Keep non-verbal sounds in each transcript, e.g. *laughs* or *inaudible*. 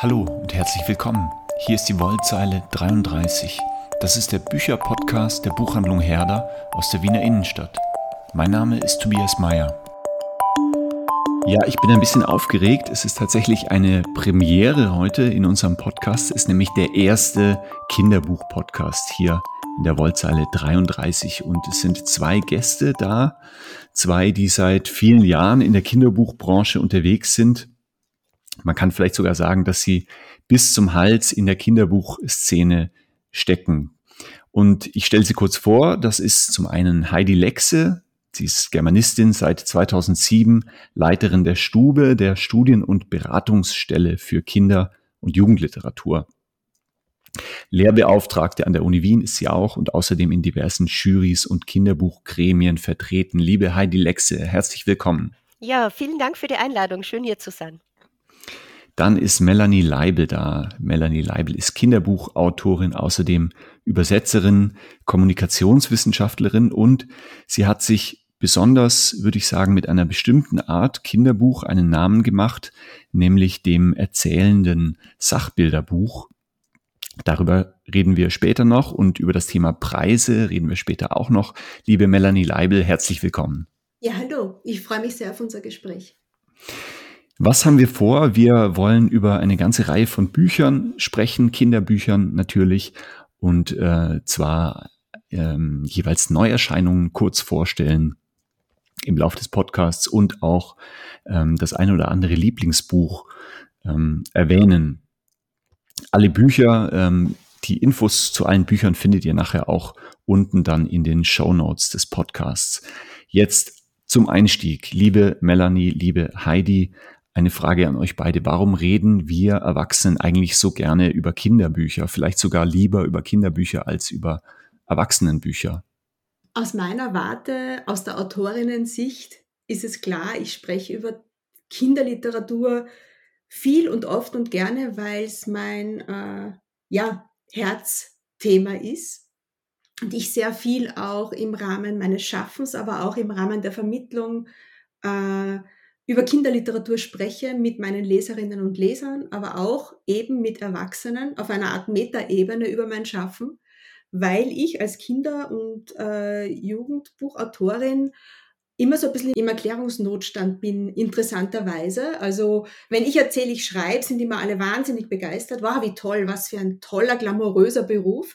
Hallo und herzlich willkommen. Hier ist die Wollzeile 33. Das ist der Bücherpodcast der Buchhandlung Herder aus der Wiener Innenstadt. Mein Name ist Tobias Meyer. Ja, ich bin ein bisschen aufgeregt. Es ist tatsächlich eine Premiere heute in unserem Podcast. Es ist nämlich der erste Kinderbuch-Podcast hier in der Wollzeile 33. Und es sind zwei Gäste da. Zwei, die seit vielen Jahren in der Kinderbuchbranche unterwegs sind man kann vielleicht sogar sagen, dass sie bis zum Hals in der Kinderbuchszene stecken. Und ich stelle sie kurz vor. Das ist zum einen Heidi Lexe. Sie ist Germanistin seit 2007, Leiterin der Stube, der Studien- und Beratungsstelle für Kinder- und Jugendliteratur. Lehrbeauftragte an der Uni Wien ist sie auch und außerdem in diversen Jurys und Kinderbuchgremien vertreten. Liebe Heidi Lexe, herzlich willkommen. Ja, vielen Dank für die Einladung. Schön hier zu sein. Dann ist Melanie Leibel da. Melanie Leibel ist Kinderbuchautorin, außerdem Übersetzerin, Kommunikationswissenschaftlerin und sie hat sich besonders, würde ich sagen, mit einer bestimmten Art Kinderbuch einen Namen gemacht, nämlich dem erzählenden Sachbilderbuch. Darüber reden wir später noch und über das Thema Preise reden wir später auch noch. Liebe Melanie Leibel, herzlich willkommen. Ja, hallo. Ich freue mich sehr auf unser Gespräch. Was haben wir vor? Wir wollen über eine ganze Reihe von Büchern sprechen, Kinderbüchern natürlich, und äh, zwar ähm, jeweils Neuerscheinungen kurz vorstellen im Laufe des Podcasts und auch ähm, das eine oder andere Lieblingsbuch ähm, erwähnen. Alle Bücher, ähm, die Infos zu allen Büchern findet ihr nachher auch unten dann in den Show Notes des Podcasts. Jetzt zum Einstieg, liebe Melanie, liebe Heidi, eine Frage an euch beide. Warum reden wir Erwachsenen eigentlich so gerne über Kinderbücher? Vielleicht sogar lieber über Kinderbücher als über Erwachsenenbücher? Aus meiner Warte, aus der Autorinnen-Sicht ist es klar, ich spreche über Kinderliteratur viel und oft und gerne, weil es mein äh, ja, Herzthema ist. Und ich sehr viel auch im Rahmen meines Schaffens, aber auch im Rahmen der Vermittlung äh, über Kinderliteratur spreche mit meinen Leserinnen und Lesern, aber auch eben mit Erwachsenen auf einer Art Metaebene über mein Schaffen, weil ich als Kinder- und äh, Jugendbuchautorin immer so ein bisschen im Erklärungsnotstand bin, interessanterweise. Also wenn ich erzähle, ich schreibe, sind immer alle wahnsinnig begeistert. Wow, wie toll, was für ein toller, glamouröser Beruf.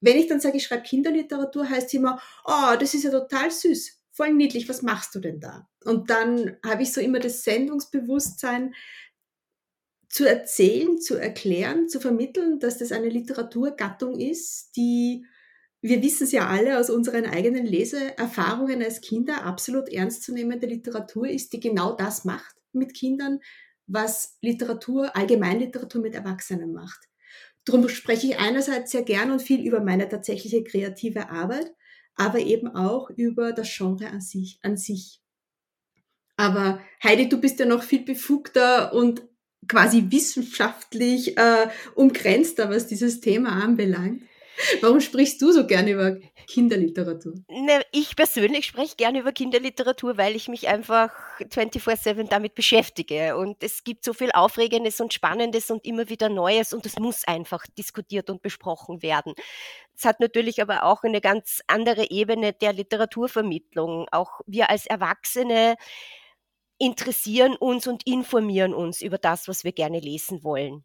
Wenn ich dann sage, ich schreibe Kinderliteratur, heißt es immer, oh, das ist ja total süß voll niedlich, was machst du denn da? Und dann habe ich so immer das Sendungsbewusstsein, zu erzählen, zu erklären, zu vermitteln, dass das eine Literaturgattung ist, die, wir wissen es ja alle aus unseren eigenen Leseerfahrungen als Kinder, absolut ernstzunehmende Literatur ist, die genau das macht mit Kindern, was Literatur, Allgemeinliteratur mit Erwachsenen macht. Darum spreche ich einerseits sehr gern und viel über meine tatsächliche kreative Arbeit, aber eben auch über das Genre an sich. An sich. Aber Heidi, du bist ja noch viel befugter und quasi wissenschaftlich äh, umgrenzter, was dieses Thema anbelangt. Warum sprichst du so gerne über Kinderliteratur? Ne, ich persönlich spreche gerne über Kinderliteratur, weil ich mich einfach 24-7 damit beschäftige. Und es gibt so viel Aufregendes und Spannendes und immer wieder Neues und es muss einfach diskutiert und besprochen werden. Es hat natürlich aber auch eine ganz andere Ebene der Literaturvermittlung. Auch wir als Erwachsene interessieren uns und informieren uns über das, was wir gerne lesen wollen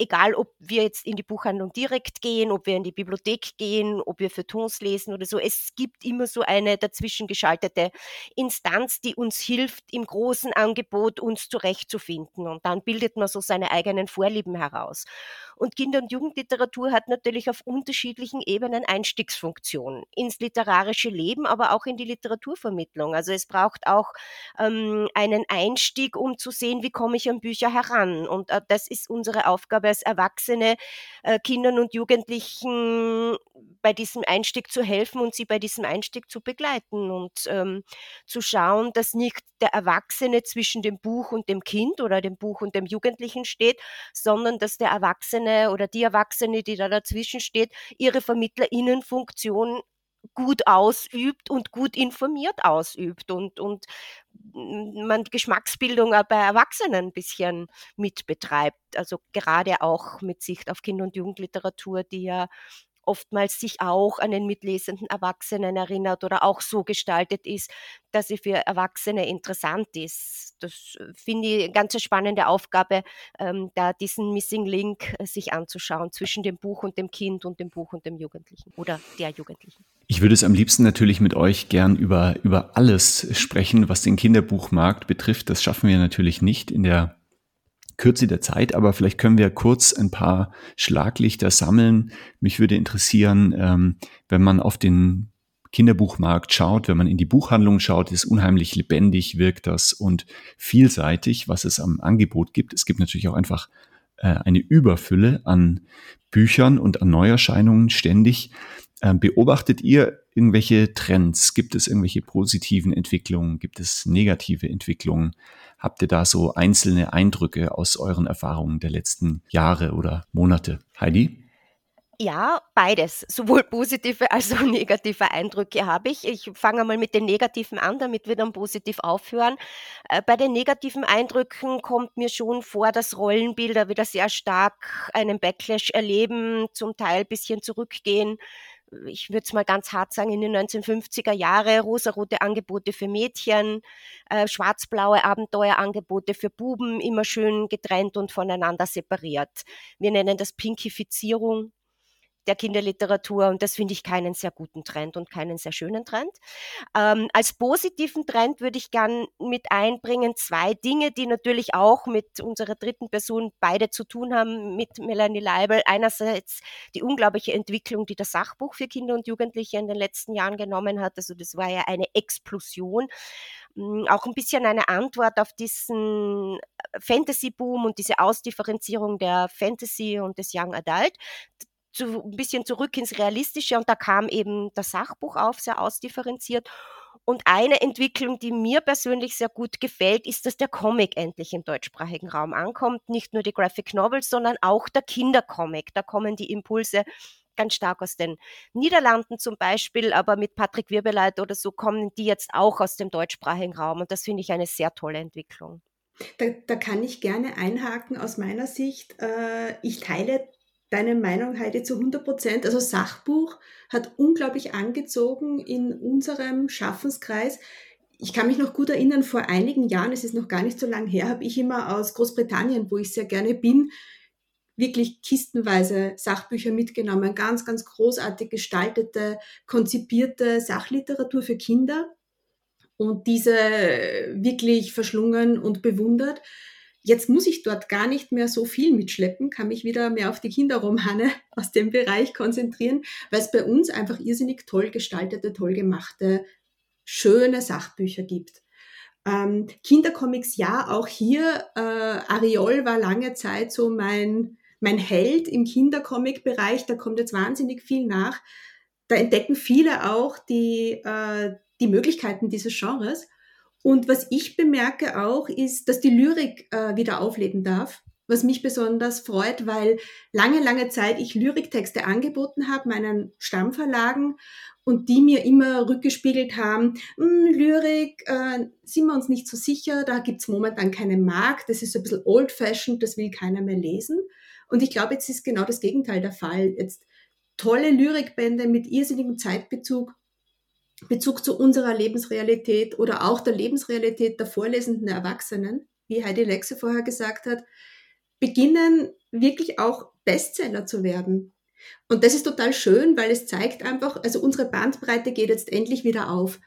egal ob wir jetzt in die Buchhandlung direkt gehen, ob wir in die Bibliothek gehen, ob wir für Tons lesen oder so, es gibt immer so eine dazwischen geschaltete Instanz, die uns hilft, im großen Angebot uns zurechtzufinden. Und dann bildet man so seine eigenen Vorlieben heraus. Und Kinder- und Jugendliteratur hat natürlich auf unterschiedlichen Ebenen Einstiegsfunktion ins literarische Leben, aber auch in die Literaturvermittlung. Also es braucht auch ähm, einen Einstieg, um zu sehen, wie komme ich an Bücher heran. Und äh, das ist unsere Aufgabe als Erwachsene, äh, Kindern und Jugendlichen bei diesem Einstieg zu helfen und sie bei diesem Einstieg zu begleiten und ähm, zu schauen, dass nicht der Erwachsene zwischen dem Buch und dem Kind oder dem Buch und dem Jugendlichen steht, sondern dass der Erwachsene oder die Erwachsene, die da dazwischen steht, ihre Vermittlerinnenfunktion gut ausübt und gut informiert ausübt und, und man Geschmacksbildung auch bei Erwachsenen ein bisschen mitbetreibt. Also gerade auch mit Sicht auf Kinder- und Jugendliteratur, die ja oftmals sich auch an den mitlesenden Erwachsenen erinnert oder auch so gestaltet ist, dass sie für Erwachsene interessant ist. Das äh, finde ich eine ganz spannende Aufgabe, ähm, da diesen Missing Link äh, sich anzuschauen zwischen dem Buch und dem Kind und dem Buch und dem Jugendlichen oder der Jugendlichen. Ich würde es am liebsten natürlich mit euch gern über, über alles sprechen, was den Kinderbuchmarkt betrifft. Das schaffen wir natürlich nicht in der Kürze der Zeit, aber vielleicht können wir kurz ein paar Schlaglichter sammeln. Mich würde interessieren, ähm, wenn man auf den Kinderbuchmarkt schaut, wenn man in die Buchhandlung schaut, ist unheimlich lebendig, wirkt das und vielseitig, was es am Angebot gibt. Es gibt natürlich auch einfach äh, eine Überfülle an Büchern und an Neuerscheinungen ständig. Ähm, beobachtet ihr irgendwelche Trends? Gibt es irgendwelche positiven Entwicklungen? Gibt es negative Entwicklungen? Habt ihr da so einzelne Eindrücke aus euren Erfahrungen der letzten Jahre oder Monate? Heidi? Ja, beides. Sowohl positive als auch negative Eindrücke habe ich. Ich fange mal mit den negativen an, damit wir dann positiv aufhören. Äh, bei den negativen Eindrücken kommt mir schon vor, dass Rollenbilder wieder sehr stark einen Backlash erleben, zum Teil ein bisschen zurückgehen ich würde es mal ganz hart sagen, in den 1950er Jahre rosarote Angebote für Mädchen, äh, schwarz-blaue Abenteuerangebote für Buben, immer schön getrennt und voneinander separiert. Wir nennen das Pinkifizierung der Kinderliteratur und das finde ich keinen sehr guten Trend und keinen sehr schönen Trend. Ähm, als positiven Trend würde ich gern mit einbringen zwei Dinge, die natürlich auch mit unserer dritten Person beide zu tun haben, mit Melanie Leibel. Einerseits die unglaubliche Entwicklung, die das Sachbuch für Kinder und Jugendliche in den letzten Jahren genommen hat. Also das war ja eine Explosion hm, auch ein bisschen eine Antwort auf diesen Fantasy-Boom und diese Ausdifferenzierung der Fantasy und des Young Adult zu, ein bisschen zurück ins Realistische und da kam eben das Sachbuch auf, sehr ausdifferenziert. Und eine Entwicklung, die mir persönlich sehr gut gefällt, ist, dass der Comic endlich im deutschsprachigen Raum ankommt. Nicht nur die Graphic Novels, sondern auch der Kindercomic. Da kommen die Impulse ganz stark aus den Niederlanden zum Beispiel, aber mit Patrick Wirbeleit oder so kommen die jetzt auch aus dem deutschsprachigen Raum. Und das finde ich eine sehr tolle Entwicklung. Da, da, kann ich gerne einhaken aus meiner Sicht. Äh, ich teile deine Meinung, Heidi, zu 100 Prozent. Also Sachbuch hat unglaublich angezogen in unserem Schaffenskreis. Ich kann mich noch gut erinnern, vor einigen Jahren, es ist noch gar nicht so lang her, habe ich immer aus Großbritannien, wo ich sehr gerne bin, wirklich kistenweise Sachbücher mitgenommen. Ganz, ganz großartig gestaltete, konzipierte Sachliteratur für Kinder und diese wirklich verschlungen und bewundert. Jetzt muss ich dort gar nicht mehr so viel mitschleppen, kann mich wieder mehr auf die Kinderromane *laughs* aus dem Bereich konzentrieren, weil es bei uns einfach irrsinnig toll gestaltete, toll gemachte, schöne Sachbücher gibt. Ähm, Kindercomics, ja, auch hier, äh, Ariol war lange Zeit so mein, mein Held im Kindercomic-Bereich, da kommt jetzt wahnsinnig viel nach. Da entdecken viele auch die, äh, die Möglichkeiten dieses Genres. Und was ich bemerke auch, ist, dass die Lyrik äh, wieder aufleben darf, was mich besonders freut, weil lange, lange Zeit ich Lyriktexte angeboten habe, meinen Stammverlagen, und die mir immer rückgespiegelt haben, hm, Lyrik, äh, sind wir uns nicht so sicher, da gibt's momentan keinen Markt, das ist ein bisschen old-fashioned, das will keiner mehr lesen. Und ich glaube, jetzt ist genau das Gegenteil der Fall. Jetzt tolle Lyrikbände mit irrsinnigem Zeitbezug, Bezug zu unserer Lebensrealität oder auch der Lebensrealität der vorlesenden Erwachsenen, wie Heidi Lexe vorher gesagt hat, beginnen wirklich auch Bestseller zu werden. Und das ist total schön, weil es zeigt einfach, also unsere Bandbreite geht jetzt endlich wieder auf.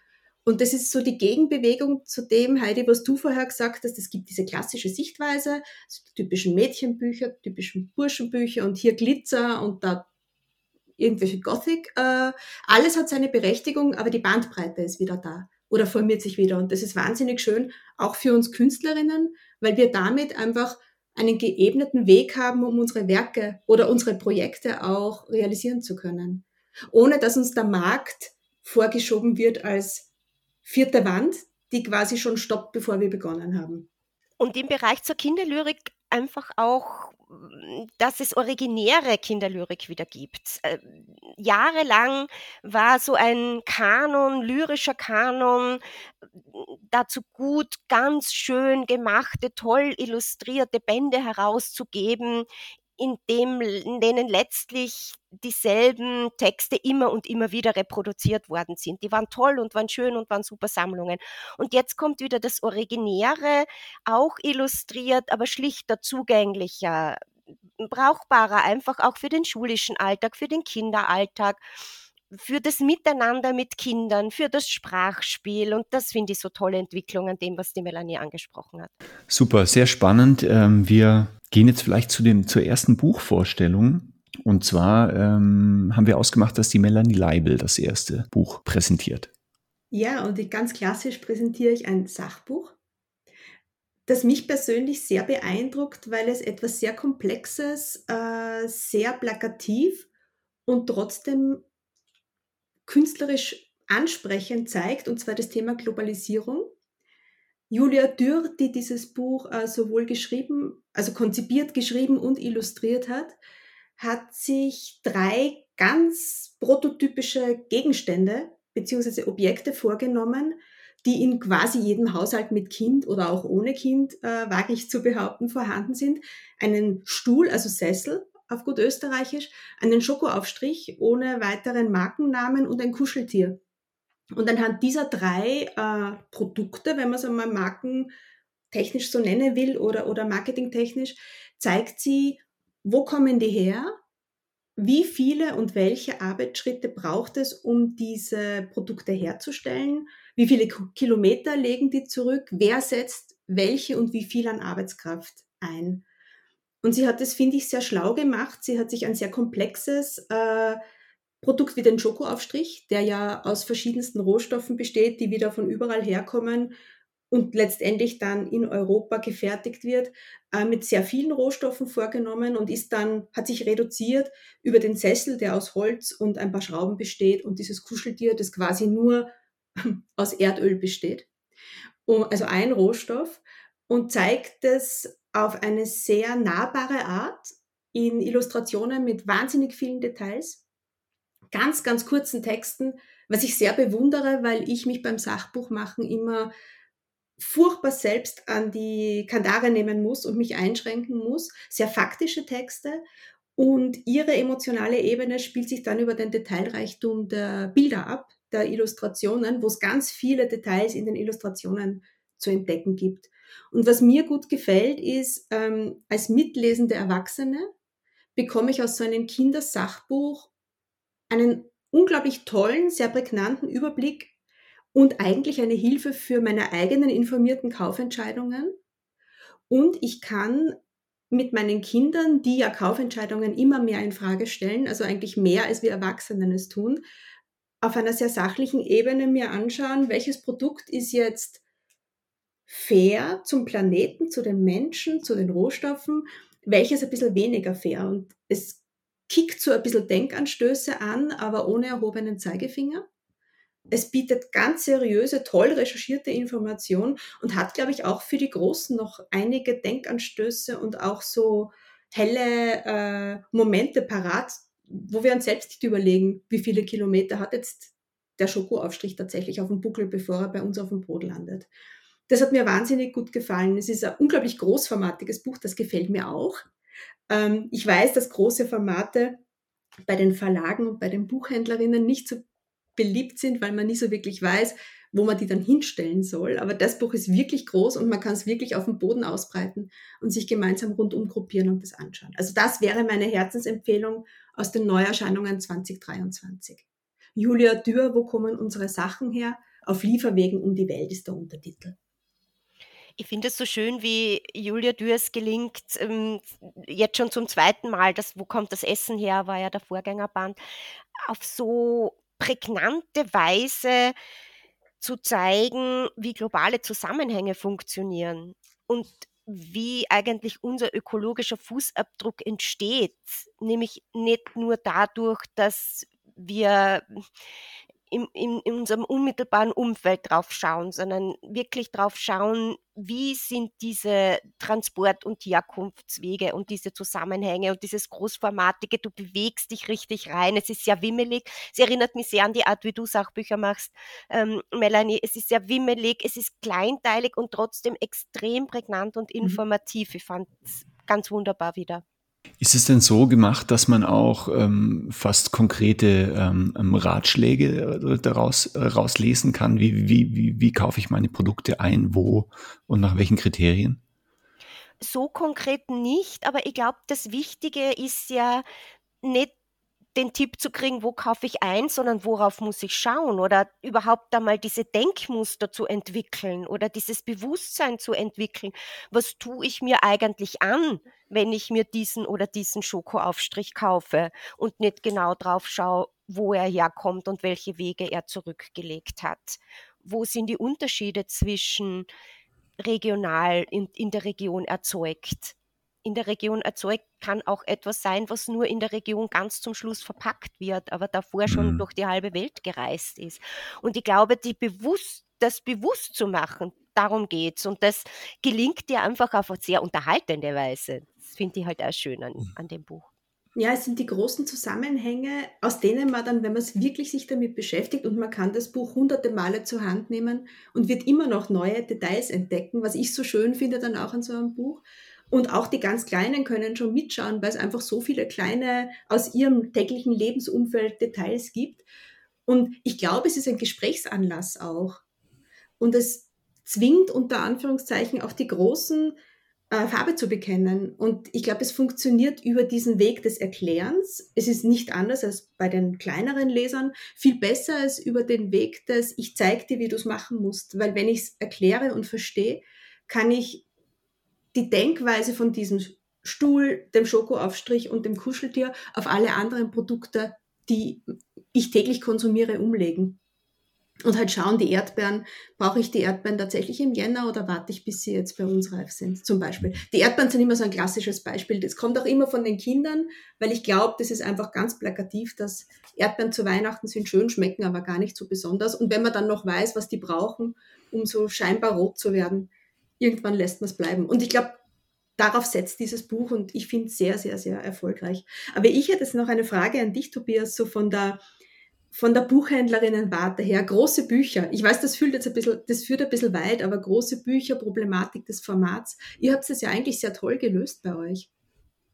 Und das ist so die Gegenbewegung zu dem, Heidi, was du vorher gesagt hast. Es gibt diese klassische Sichtweise, also die typischen Mädchenbücher, typischen Burschenbücher und hier Glitzer und da irgendwelche Gothic. Äh, alles hat seine Berechtigung, aber die Bandbreite ist wieder da oder formiert sich wieder. Und das ist wahnsinnig schön, auch für uns Künstlerinnen, weil wir damit einfach einen geebneten Weg haben, um unsere Werke oder unsere Projekte auch realisieren zu können. Ohne dass uns der Markt vorgeschoben wird als vierte Wand, die quasi schon stoppt, bevor wir begonnen haben. Und im Bereich zur Kinderlyrik einfach auch dass es originäre Kinderlyrik wieder gibt. Äh, jahrelang war so ein Kanon, lyrischer Kanon, dazu gut, ganz schön gemachte, toll illustrierte Bände herauszugeben, in, dem, in denen letztlich dieselben Texte immer und immer wieder reproduziert worden sind. Die waren toll und waren schön und waren super Sammlungen. Und jetzt kommt wieder das Originäre, auch illustriert, aber schlichter, zugänglicher, brauchbarer, einfach auch für den schulischen Alltag, für den Kinderalltag für das Miteinander mit Kindern, für das Sprachspiel. Und das finde ich so tolle Entwicklung an dem, was die Melanie angesprochen hat. Super, sehr spannend. Ähm, wir gehen jetzt vielleicht zu dem, zur ersten Buchvorstellung. Und zwar ähm, haben wir ausgemacht, dass die Melanie Leibel das erste Buch präsentiert. Ja, und ganz klassisch präsentiere ich ein Sachbuch, das mich persönlich sehr beeindruckt, weil es etwas sehr Komplexes, äh, sehr plakativ und trotzdem künstlerisch ansprechend zeigt, und zwar das Thema Globalisierung. Julia Dürr, die dieses Buch äh, sowohl geschrieben, also konzipiert, geschrieben und illustriert hat, hat sich drei ganz prototypische Gegenstände bzw. Objekte vorgenommen, die in quasi jedem Haushalt mit Kind oder auch ohne Kind, äh, wage ich zu behaupten, vorhanden sind. Einen Stuhl, also Sessel auf gut österreichisch, einen Schokoaufstrich ohne weiteren Markennamen und ein Kuscheltier. Und anhand dieser drei äh, Produkte, wenn man es einmal markentechnisch so nennen will oder, oder marketingtechnisch, zeigt sie, wo kommen die her, wie viele und welche Arbeitsschritte braucht es, um diese Produkte herzustellen, wie viele Kilometer legen die zurück, wer setzt welche und wie viel an Arbeitskraft ein. Und sie hat das, finde ich, sehr schlau gemacht. Sie hat sich ein sehr komplexes äh, Produkt wie den Schokoaufstrich, der ja aus verschiedensten Rohstoffen besteht, die wieder von überall herkommen und letztendlich dann in Europa gefertigt wird, äh, mit sehr vielen Rohstoffen vorgenommen und ist dann, hat sich reduziert über den Sessel, der aus Holz und ein paar Schrauben besteht und dieses Kuscheltier, das quasi nur *laughs* aus Erdöl besteht. Also ein Rohstoff und zeigt es auf eine sehr nahbare Art in Illustrationen mit wahnsinnig vielen Details ganz, ganz kurzen Texten, was ich sehr bewundere, weil ich mich beim Sachbuchmachen immer furchtbar selbst an die Kandare nehmen muss und mich einschränken muss. Sehr faktische Texte und ihre emotionale Ebene spielt sich dann über den Detailreichtum der Bilder ab, der Illustrationen, wo es ganz viele Details in den Illustrationen zu entdecken gibt. Und was mir gut gefällt, ist, ähm, als mitlesende Erwachsene bekomme ich aus so einem Kindersachbuch einen unglaublich tollen, sehr prägnanten Überblick und eigentlich eine Hilfe für meine eigenen informierten Kaufentscheidungen. Und ich kann mit meinen Kindern, die ja Kaufentscheidungen immer mehr in Frage stellen, also eigentlich mehr als wir Erwachsenen es tun, auf einer sehr sachlichen Ebene mir anschauen, welches Produkt ist jetzt fair zum Planeten, zu den Menschen, zu den Rohstoffen, welches ein bisschen weniger fair. Und es kickt so ein bisschen Denkanstöße an, aber ohne erhobenen Zeigefinger. Es bietet ganz seriöse, toll recherchierte Informationen und hat, glaube ich, auch für die Großen noch einige Denkanstöße und auch so helle äh, Momente parat, wo wir uns selbst nicht überlegen, wie viele Kilometer hat jetzt der Schokoaufstrich tatsächlich auf dem Buckel, bevor er bei uns auf dem Brot landet. Das hat mir wahnsinnig gut gefallen. Es ist ein unglaublich großformatiges Buch, das gefällt mir auch. Ähm, ich weiß, dass große Formate bei den Verlagen und bei den Buchhändlerinnen nicht so beliebt sind, weil man nie so wirklich weiß, wo man die dann hinstellen soll. Aber das Buch ist wirklich groß und man kann es wirklich auf dem Boden ausbreiten und sich gemeinsam rundum gruppieren und das anschauen. Also das wäre meine Herzensempfehlung aus den Neuerscheinungen 2023. Julia Dürr, wo kommen unsere Sachen her? Auf Lieferwegen um die Welt ist der Untertitel. Ich finde es so schön, wie Julia Dürs gelingt, ähm, jetzt schon zum zweiten Mal, das Wo kommt das Essen her, war ja der Vorgängerband, auf so prägnante Weise zu zeigen, wie globale Zusammenhänge funktionieren und wie eigentlich unser ökologischer Fußabdruck entsteht, nämlich nicht nur dadurch, dass wir im, in, in unserem unmittelbaren Umfeld drauf schauen, sondern wirklich drauf schauen, wie sind diese Transport- und Herkunftswege und diese Zusammenhänge und dieses Großformatige, du bewegst dich richtig rein, es ist sehr wimmelig, es erinnert mich sehr an die Art, wie du Sachbücher machst, ähm, Melanie, es ist sehr wimmelig, es ist kleinteilig und trotzdem extrem prägnant und mhm. informativ, ich fand es ganz wunderbar wieder. Ist es denn so gemacht, dass man auch ähm, fast konkrete ähm, ähm Ratschläge äh, daraus äh, rauslesen kann? Wie, wie, wie, wie kaufe ich meine Produkte ein, wo und nach welchen Kriterien? So konkret nicht, aber ich glaube, das Wichtige ist ja nicht den Tipp zu kriegen, wo kaufe ich ein, sondern worauf muss ich schauen oder überhaupt einmal diese Denkmuster zu entwickeln oder dieses Bewusstsein zu entwickeln. Was tue ich mir eigentlich an, wenn ich mir diesen oder diesen Schokoaufstrich kaufe und nicht genau drauf schaue, wo er herkommt und welche Wege er zurückgelegt hat? Wo sind die Unterschiede zwischen regional in, in der Region erzeugt in der Region erzeugt, kann auch etwas sein, was nur in der Region ganz zum Schluss verpackt wird, aber davor schon mhm. durch die halbe Welt gereist ist. Und ich glaube, die bewusst, das bewusst zu machen, darum geht's. Und das gelingt dir einfach auf eine sehr unterhaltende Weise. Das finde ich halt auch schön an, mhm. an dem Buch. Ja, es sind die großen Zusammenhänge, aus denen man dann, wenn man es wirklich sich damit beschäftigt und man kann das Buch hunderte Male zur Hand nehmen und wird immer noch neue Details entdecken, was ich so schön finde dann auch an so einem Buch. Und auch die ganz Kleinen können schon mitschauen, weil es einfach so viele kleine aus ihrem täglichen Lebensumfeld Details gibt. Und ich glaube, es ist ein Gesprächsanlass auch. Und es zwingt unter Anführungszeichen auch die Großen äh, Farbe zu bekennen. Und ich glaube, es funktioniert über diesen Weg des Erklärens. Es ist nicht anders als bei den kleineren Lesern. Viel besser als über den Weg des Ich zeige dir, wie du es machen musst. Weil wenn ich es erkläre und verstehe, kann ich die Denkweise von diesem Stuhl, dem Schokoaufstrich und dem Kuscheltier auf alle anderen Produkte, die ich täglich konsumiere, umlegen. Und halt schauen, die Erdbeeren, brauche ich die Erdbeeren tatsächlich im Jänner oder warte ich, bis sie jetzt bei uns reif sind, zum Beispiel. Die Erdbeeren sind immer so ein klassisches Beispiel. Das kommt auch immer von den Kindern, weil ich glaube, das ist einfach ganz plakativ, dass Erdbeeren zu Weihnachten sind schön, schmecken aber gar nicht so besonders. Und wenn man dann noch weiß, was die brauchen, um so scheinbar rot zu werden, irgendwann lässt man es bleiben. Und ich glaube, darauf setzt dieses Buch und ich finde es sehr, sehr, sehr erfolgreich. Aber ich hätte jetzt noch eine Frage an dich, Tobias, so von der, von der Buchhändlerinnenwarte her. Große Bücher. Ich weiß, das führt jetzt ein bisschen, das führt ein bisschen weit, aber große Bücher, Problematik des Formats. Ihr habt es ja eigentlich sehr toll gelöst bei euch.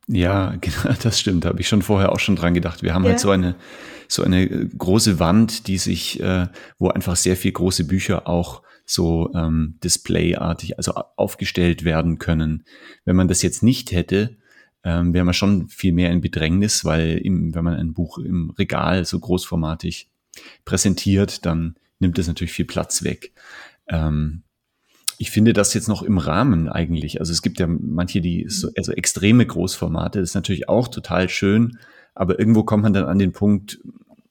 Ja, *laughs* genau, das stimmt. Da habe ich schon vorher auch schon dran gedacht. Wir haben halt ja. halt so eine, so eine große Wand, die sich, äh, wo einfach sehr viel große Bücher auch so ähm, displayartig, also aufgestellt werden können. Wenn man das jetzt nicht hätte, ähm, wäre man schon viel mehr in Bedrängnis, weil im, wenn man ein Buch im Regal so großformatig präsentiert, dann nimmt es natürlich viel Platz weg. Ähm, ich finde das jetzt noch im Rahmen eigentlich. Also es gibt ja manche, die so, also extreme Großformate, das ist natürlich auch total schön, aber irgendwo kommt man dann an den Punkt,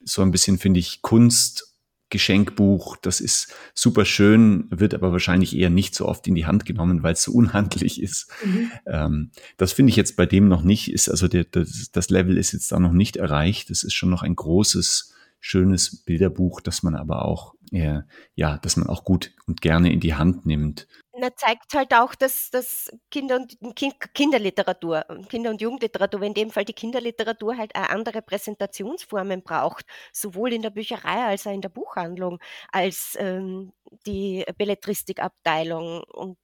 so ein bisschen finde ich Kunst Geschenkbuch, das ist super schön, wird aber wahrscheinlich eher nicht so oft in die Hand genommen, weil es so *laughs* unhandlich ist. Mhm. Ähm, das finde ich jetzt bei dem noch nicht, ist also der, das, das Level ist jetzt da noch nicht erreicht. Das ist schon noch ein großes, schönes Bilderbuch, das man aber auch, äh, ja, das man auch gut und gerne in die Hand nimmt na, zeigt halt auch, dass, dass Kinder und kind, Kinderliteratur, Kinder- und Jugendliteratur, in dem Fall die Kinderliteratur halt auch andere Präsentationsformen braucht, sowohl in der Bücherei als auch in der Buchhandlung, als ähm, die Belletristikabteilung. Und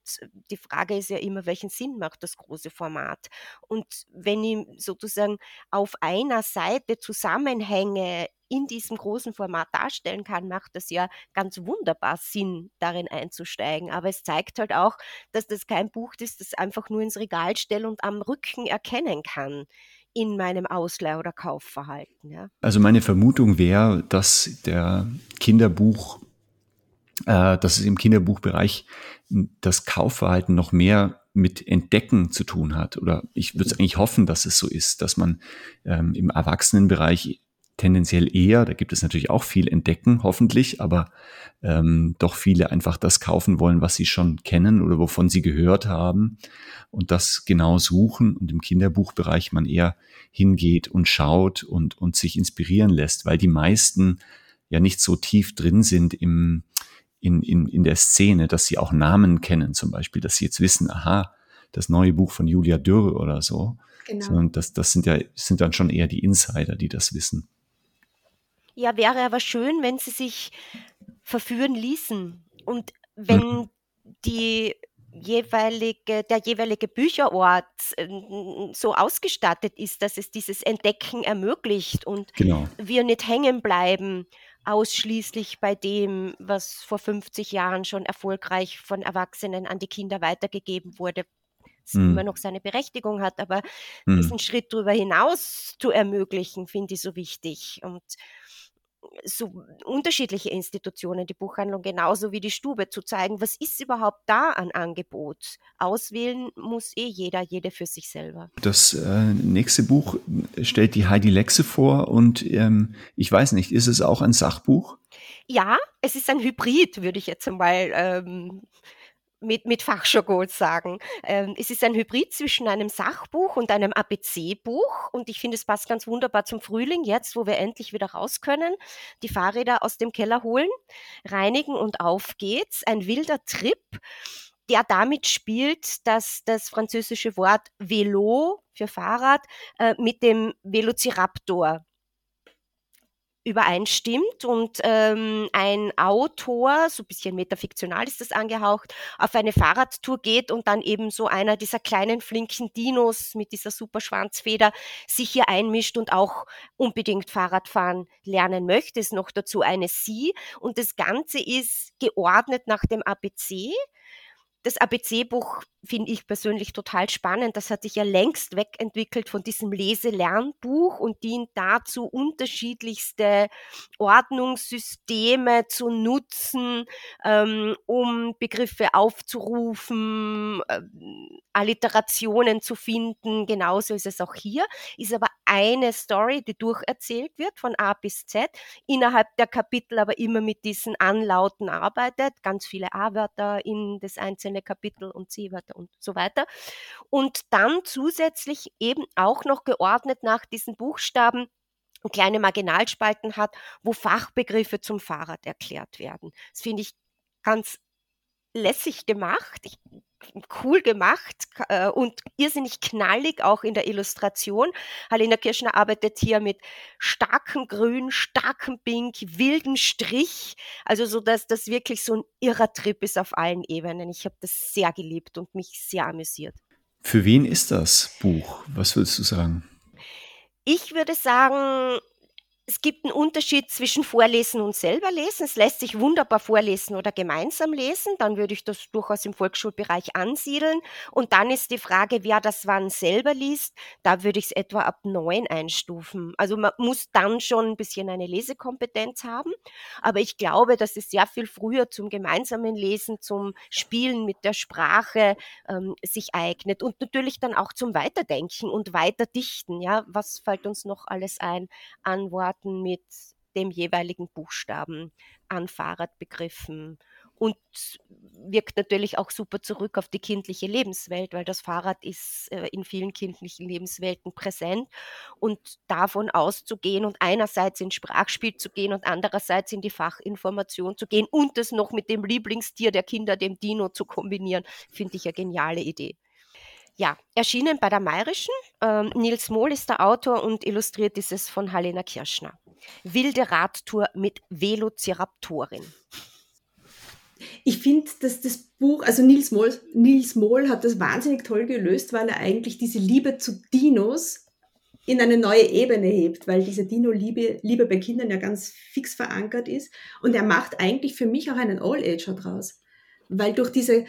die Frage ist ja immer, welchen Sinn macht das große Format? Und wenn ich sozusagen auf einer Seite Zusammenhänge in diesem großen Format darstellen kann, macht das ja ganz wunderbar Sinn, darin einzusteigen. Aber es zeigt halt auch, dass das kein Buch ist, das einfach nur ins Regal stelle und am Rücken erkennen kann in meinem Ausleih- oder Kaufverhalten. Ja. Also meine Vermutung wäre, dass der Kinderbuch, äh, dass es im Kinderbuchbereich das Kaufverhalten noch mehr mit Entdecken zu tun hat. Oder ich würde es eigentlich hoffen, dass es so ist, dass man ähm, im Erwachsenenbereich tendenziell eher, da gibt es natürlich auch viel entdecken, hoffentlich, aber ähm, doch viele einfach das kaufen wollen, was sie schon kennen oder wovon sie gehört haben und das genau suchen und im Kinderbuchbereich man eher hingeht und schaut und, und sich inspirieren lässt, weil die meisten ja nicht so tief drin sind im, in, in, in der Szene, dass sie auch Namen kennen, zum Beispiel, dass sie jetzt wissen, aha, das neue Buch von Julia Dürr oder so. Genau. Sondern das, das sind ja, sind dann schon eher die Insider, die das wissen. Ja, wäre aber schön, wenn sie sich verführen ließen und wenn mhm. die jeweilige, der jeweilige Bücherort äh, so ausgestattet ist, dass es dieses Entdecken ermöglicht und genau. wir nicht hängen bleiben ausschließlich bei dem, was vor 50 Jahren schon erfolgreich von Erwachsenen an die Kinder weitergegeben wurde, es hm. immer noch seine Berechtigung hat, aber hm. diesen Schritt darüber hinaus zu ermöglichen, finde ich so wichtig. Und so unterschiedliche Institutionen, die Buchhandlung genauso wie die Stube, zu zeigen, was ist überhaupt da an Angebot. Auswählen muss eh jeder, jede für sich selber. Das äh, nächste Buch stellt die Heidi Lexe vor und ähm, ich weiß nicht, ist es auch ein Sachbuch? Ja, es ist ein Hybrid, würde ich jetzt einmal ähm, mit, mit Fachjargon sagen. Ähm, es ist ein Hybrid zwischen einem Sachbuch und einem ABC-Buch und ich finde, es passt ganz wunderbar zum Frühling, jetzt, wo wir endlich wieder raus können, die Fahrräder aus dem Keller holen, reinigen und auf geht's. Ein wilder Trip der damit spielt, dass das französische Wort Velo für Fahrrad äh, mit dem Velociraptor übereinstimmt und ähm, ein Autor, so ein bisschen metafiktional ist das angehaucht, auf eine Fahrradtour geht und dann eben so einer dieser kleinen flinken Dinos mit dieser super Schwanzfeder sich hier einmischt und auch unbedingt Fahrradfahren lernen möchte. Ist noch dazu eine Sie und das Ganze ist geordnet nach dem ABC das ABC-Buch finde ich persönlich total spannend. Das hat sich ja längst wegentwickelt von diesem Lese-Lernbuch und dient dazu, unterschiedlichste Ordnungssysteme zu nutzen, ähm, um Begriffe aufzurufen, äh, Alliterationen zu finden. Genauso ist es auch hier. Ist aber eine Story, die durcherzählt wird von A bis Z, innerhalb der Kapitel aber immer mit diesen Anlauten arbeitet, ganz viele A-Wörter in das einzelne Kapitel und C-Wörter und so weiter. Und dann zusätzlich eben auch noch geordnet nach diesen Buchstaben kleine Marginalspalten hat, wo Fachbegriffe zum Fahrrad erklärt werden. Das finde ich ganz lässig gemacht. Ich cool gemacht äh, und irrsinnig knallig auch in der Illustration. Halina Kirschner arbeitet hier mit starkem Grün, starkem Pink, wilden Strich, also so, dass das wirklich so ein irrer Trip ist auf allen Ebenen. Ich habe das sehr geliebt und mich sehr amüsiert. Für wen ist das Buch? Was würdest du sagen? Ich würde sagen, es gibt einen Unterschied zwischen Vorlesen und selber lesen. Es lässt sich wunderbar vorlesen oder gemeinsam lesen. Dann würde ich das durchaus im Volksschulbereich ansiedeln. Und dann ist die Frage, wer das wann selber liest. Da würde ich es etwa ab neun einstufen. Also man muss dann schon ein bisschen eine Lesekompetenz haben. Aber ich glaube, dass es sehr viel früher zum gemeinsamen Lesen, zum Spielen mit der Sprache ähm, sich eignet. Und natürlich dann auch zum Weiterdenken und Weiterdichten. Ja, was fällt uns noch alles ein an Worten? Worten mit dem jeweiligen Buchstaben an Fahrradbegriffen und wirkt natürlich auch super zurück auf die kindliche Lebenswelt, weil das Fahrrad ist äh, in vielen kindlichen Lebenswelten präsent und davon auszugehen und einerseits ins Sprachspiel zu gehen und andererseits in die Fachinformation zu gehen und das noch mit dem Lieblingstier der Kinder, dem Dino, zu kombinieren, finde ich eine geniale Idee. Ja, erschienen bei der Mayrischen. Ähm, Nils Mohl ist der Autor und illustriert dieses von Halena Kirschner. Wilde Radtour mit Velociraptorin. Ich finde, dass das Buch, also Nils Mohl, Nils Mohl hat das wahnsinnig toll gelöst, weil er eigentlich diese Liebe zu Dinos in eine neue Ebene hebt, weil diese Dino-Liebe Liebe bei Kindern ja ganz fix verankert ist. Und er macht eigentlich für mich auch einen All-Ager draus. Weil durch diese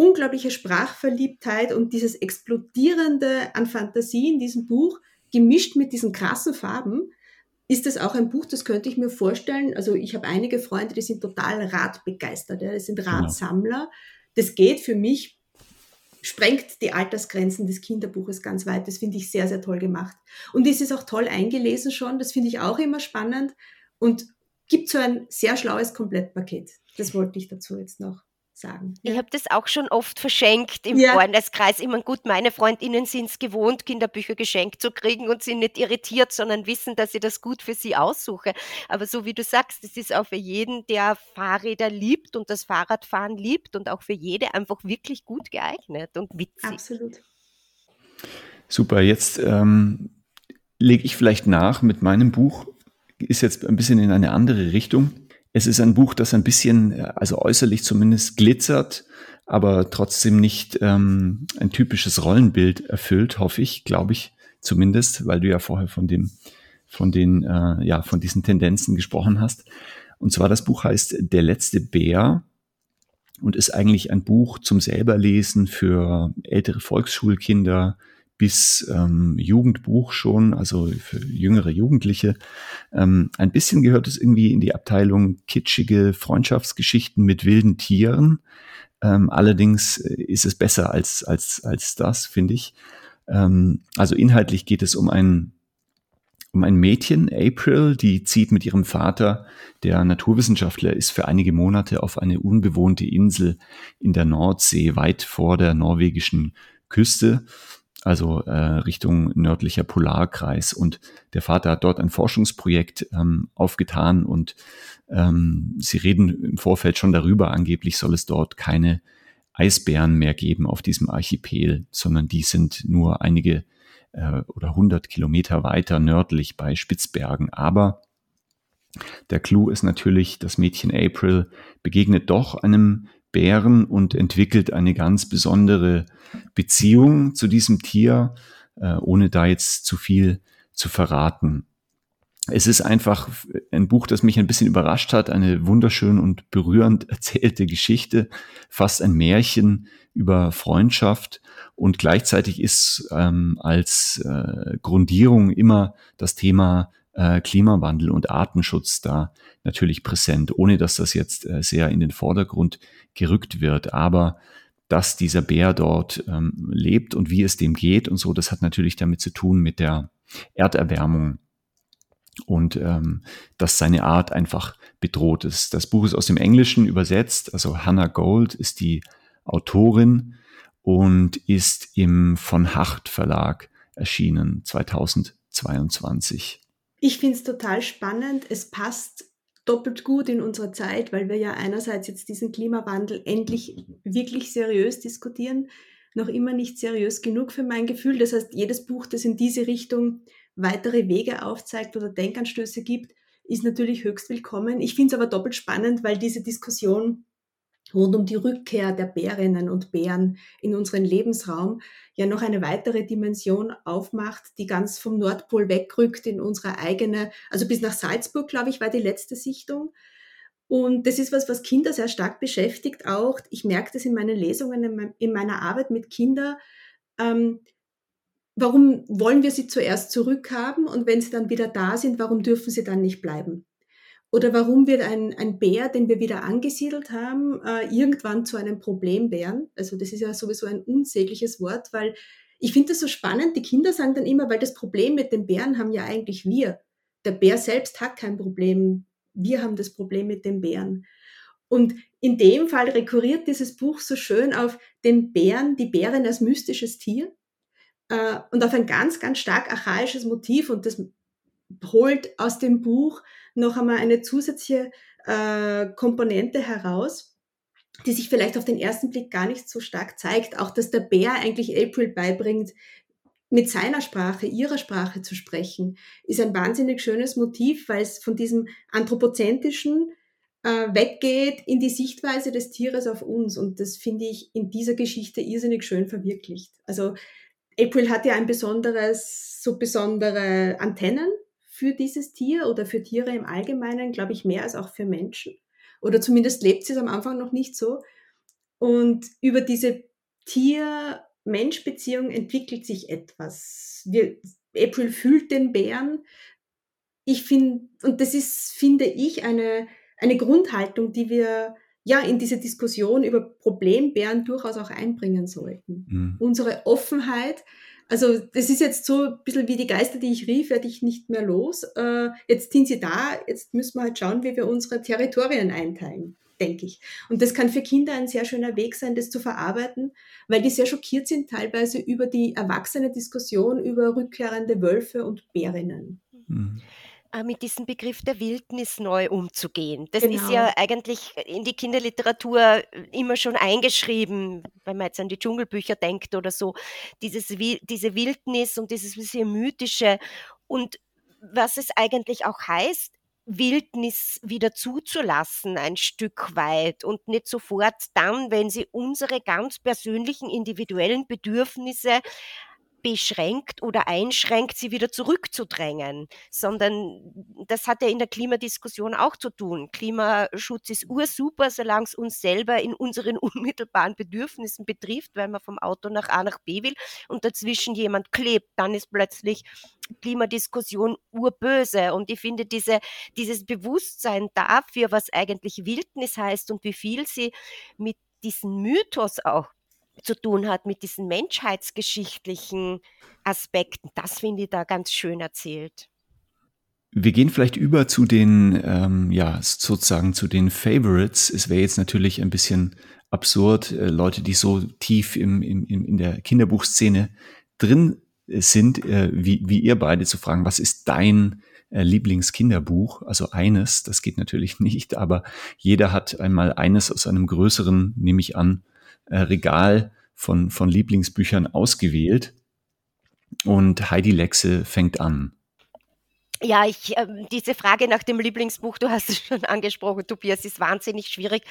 unglaubliche Sprachverliebtheit und dieses Explodierende an Fantasie in diesem Buch, gemischt mit diesen krassen Farben, ist es auch ein Buch, das könnte ich mir vorstellen. Also ich habe einige Freunde, die sind total radbegeistert, ja, das sind genau. Radsammler. Das geht für mich, sprengt die Altersgrenzen des Kinderbuches ganz weit. Das finde ich sehr, sehr toll gemacht. Und es ist auch toll eingelesen schon, das finde ich auch immer spannend und gibt so ein sehr schlaues Komplettpaket. Das wollte ich dazu jetzt noch sagen. Ich habe das auch schon oft verschenkt im ja. Freundeskreis. Ich meine, gut, meine Freundinnen sind es gewohnt, Kinderbücher geschenkt zu kriegen und sind nicht irritiert, sondern wissen, dass ich das gut für sie aussuche. Aber so wie du sagst, es ist auch für jeden, der Fahrräder liebt und das Fahrradfahren liebt und auch für jede einfach wirklich gut geeignet und witzig. Absolut. Super, jetzt ähm, lege ich vielleicht nach mit meinem Buch. Ist jetzt ein bisschen in eine andere Richtung. Es ist ein Buch, das ein bisschen, äh, also äußerlich zumindest, glitzert, aber trotzdem nicht ähm, ein typisches Rollenbild erfüllt, hoffe ich, glaube ich zumindest, weil du ja vorher von dem, von den, äh, ja, von diesen Tendenzen gesprochen hast. Und zwar das Buch heißt Der letzte Bär und ist eigentlich ein Buch zum selberlesen für ältere Volksschulkinder, bis ähm, Jugendbuch schon, also für jüngere Jugendliche. Ähm, ein bisschen gehört es irgendwie in die Abteilung kitschige Freundschaftsgeschichten mit wilden Tieren. Ähm, allerdings ist es besser als, als, als das, finde ich. Ähm, also inhaltlich geht es um ein, um ein Mädchen, April, die zieht mit ihrem Vater, der Naturwissenschaftler ist, für einige Monate auf eine unbewohnte Insel in der Nordsee, weit vor der norwegischen Küste also äh, Richtung nördlicher Polarkreis. Und der Vater hat dort ein Forschungsprojekt ähm, aufgetan und ähm, sie reden im Vorfeld schon darüber, angeblich soll es dort keine Eisbären mehr geben auf diesem Archipel, sondern die sind nur einige äh, oder hundert Kilometer weiter nördlich bei Spitzbergen. Aber der Clou ist natürlich, das Mädchen April begegnet doch einem Bären und entwickelt eine ganz besondere Beziehung zu diesem Tier, äh, ohne da jetzt zu viel zu verraten. Es ist einfach ein Buch, das mich ein bisschen überrascht hat, eine wunderschön und berührend *laughs* erzählte Geschichte, fast ein Märchen über Freundschaft und gleichzeitig ist ähm, als äh, Grundierung immer das Thema äh, Klimawandel und Artenschutz da natürlich präsent, ohne dass das jetzt äh, sehr in den Vordergrund gerückt wird. Aber dass dieser Bär dort ähm, lebt und wie es dem geht und so, das hat natürlich damit zu tun mit der Erderwärmung und ähm, dass seine Art einfach bedroht ist. Das Buch ist aus dem Englischen übersetzt, also Hannah Gold ist die Autorin und ist im von Hacht Verlag erschienen 2022. Ich finde es total spannend. Es passt doppelt gut in unserer Zeit, weil wir ja einerseits jetzt diesen Klimawandel endlich wirklich seriös diskutieren, noch immer nicht seriös genug für mein Gefühl. Das heißt, jedes Buch, das in diese Richtung weitere Wege aufzeigt oder Denkanstöße gibt, ist natürlich höchst willkommen. Ich finde es aber doppelt spannend, weil diese Diskussion rund um die Rückkehr der Bärinnen und Bären in unseren Lebensraum ja noch eine weitere Dimension aufmacht, die ganz vom Nordpol wegrückt in unsere eigene, also bis nach Salzburg, glaube ich, war die letzte Sichtung. Und das ist was, was Kinder sehr stark beschäftigt auch. Ich merke das in meinen Lesungen, in meiner Arbeit mit Kindern. Ähm, warum wollen wir sie zuerst zurückhaben und wenn sie dann wieder da sind, warum dürfen sie dann nicht bleiben? Oder warum wird ein, ein Bär, den wir wieder angesiedelt haben, äh, irgendwann zu einem Problembären? Also das ist ja sowieso ein unsägliches Wort, weil ich finde das so spannend. Die Kinder sagen dann immer, weil das Problem mit den Bären haben ja eigentlich wir. Der Bär selbst hat kein Problem. Wir haben das Problem mit den Bären. Und in dem Fall rekurriert dieses Buch so schön auf den Bären, die Bären als mystisches Tier äh, und auf ein ganz, ganz stark archaisches Motiv. Und das holt aus dem Buch noch einmal eine zusätzliche äh, Komponente heraus, die sich vielleicht auf den ersten Blick gar nicht so stark zeigt. Auch, dass der Bär eigentlich April beibringt, mit seiner Sprache, ihrer Sprache zu sprechen, ist ein wahnsinnig schönes Motiv, weil es von diesem anthropozentrischen äh, weggeht in die Sichtweise des Tieres auf uns. Und das finde ich in dieser Geschichte irrsinnig schön verwirklicht. Also April hat ja ein besonderes, so besondere Antennen, für dieses Tier oder für Tiere im Allgemeinen, glaube ich, mehr als auch für Menschen. Oder zumindest lebt sie es am Anfang noch nicht so. Und über diese Tier-Mensch-Beziehung entwickelt sich etwas. Wir, April fühlt den Bären. Ich finde, und das ist, finde ich, eine, eine Grundhaltung, die wir ja in diese Diskussion über Problembären durchaus auch einbringen sollten. Mhm. Unsere Offenheit, also das ist jetzt so ein bisschen wie die Geister, die ich rief, werde ich nicht mehr los. Äh, jetzt sind sie da, jetzt müssen wir halt schauen, wie wir unsere Territorien einteilen. denke ich. Und das kann für Kinder ein sehr schöner Weg sein, das zu verarbeiten, weil die sehr schockiert sind teilweise über die erwachsene Diskussion über rückkehrende Wölfe und Bärinnen. Mhm mit diesem Begriff der Wildnis neu umzugehen. Das genau. ist ja eigentlich in die Kinderliteratur immer schon eingeschrieben, wenn man jetzt an die Dschungelbücher denkt oder so. Dieses, diese Wildnis und dieses bisschen mythische und was es eigentlich auch heißt, Wildnis wieder zuzulassen, ein Stück weit und nicht sofort dann, wenn sie unsere ganz persönlichen individuellen Bedürfnisse beschränkt oder einschränkt, sie wieder zurückzudrängen, sondern das hat ja in der Klimadiskussion auch zu tun. Klimaschutz ist ursuper, solange es uns selber in unseren *laughs* unmittelbaren Bedürfnissen betrifft, weil man vom Auto nach A nach B will und dazwischen jemand klebt, dann ist plötzlich Klimadiskussion urböse. Und ich finde diese, dieses Bewusstsein dafür, was eigentlich Wildnis heißt und wie viel sie mit diesem Mythos auch zu tun hat mit diesen menschheitsgeschichtlichen Aspekten. Das finde ich da ganz schön erzählt. Wir gehen vielleicht über zu den, ähm, ja, sozusagen zu den Favorites. Es wäre jetzt natürlich ein bisschen absurd, äh, Leute, die so tief im, im, in der Kinderbuchszene drin sind, äh, wie, wie ihr beide, zu fragen, was ist dein äh, Lieblingskinderbuch? Also eines, das geht natürlich *laughs* nicht, aber jeder hat einmal eines aus einem größeren, nehme ich an, Regal von, von Lieblingsbüchern ausgewählt. Und Heidi Lexe fängt an. Ja, ich, ähm, diese Frage nach dem Lieblingsbuch, du hast es schon angesprochen, Tobias, ist wahnsinnig schwierig.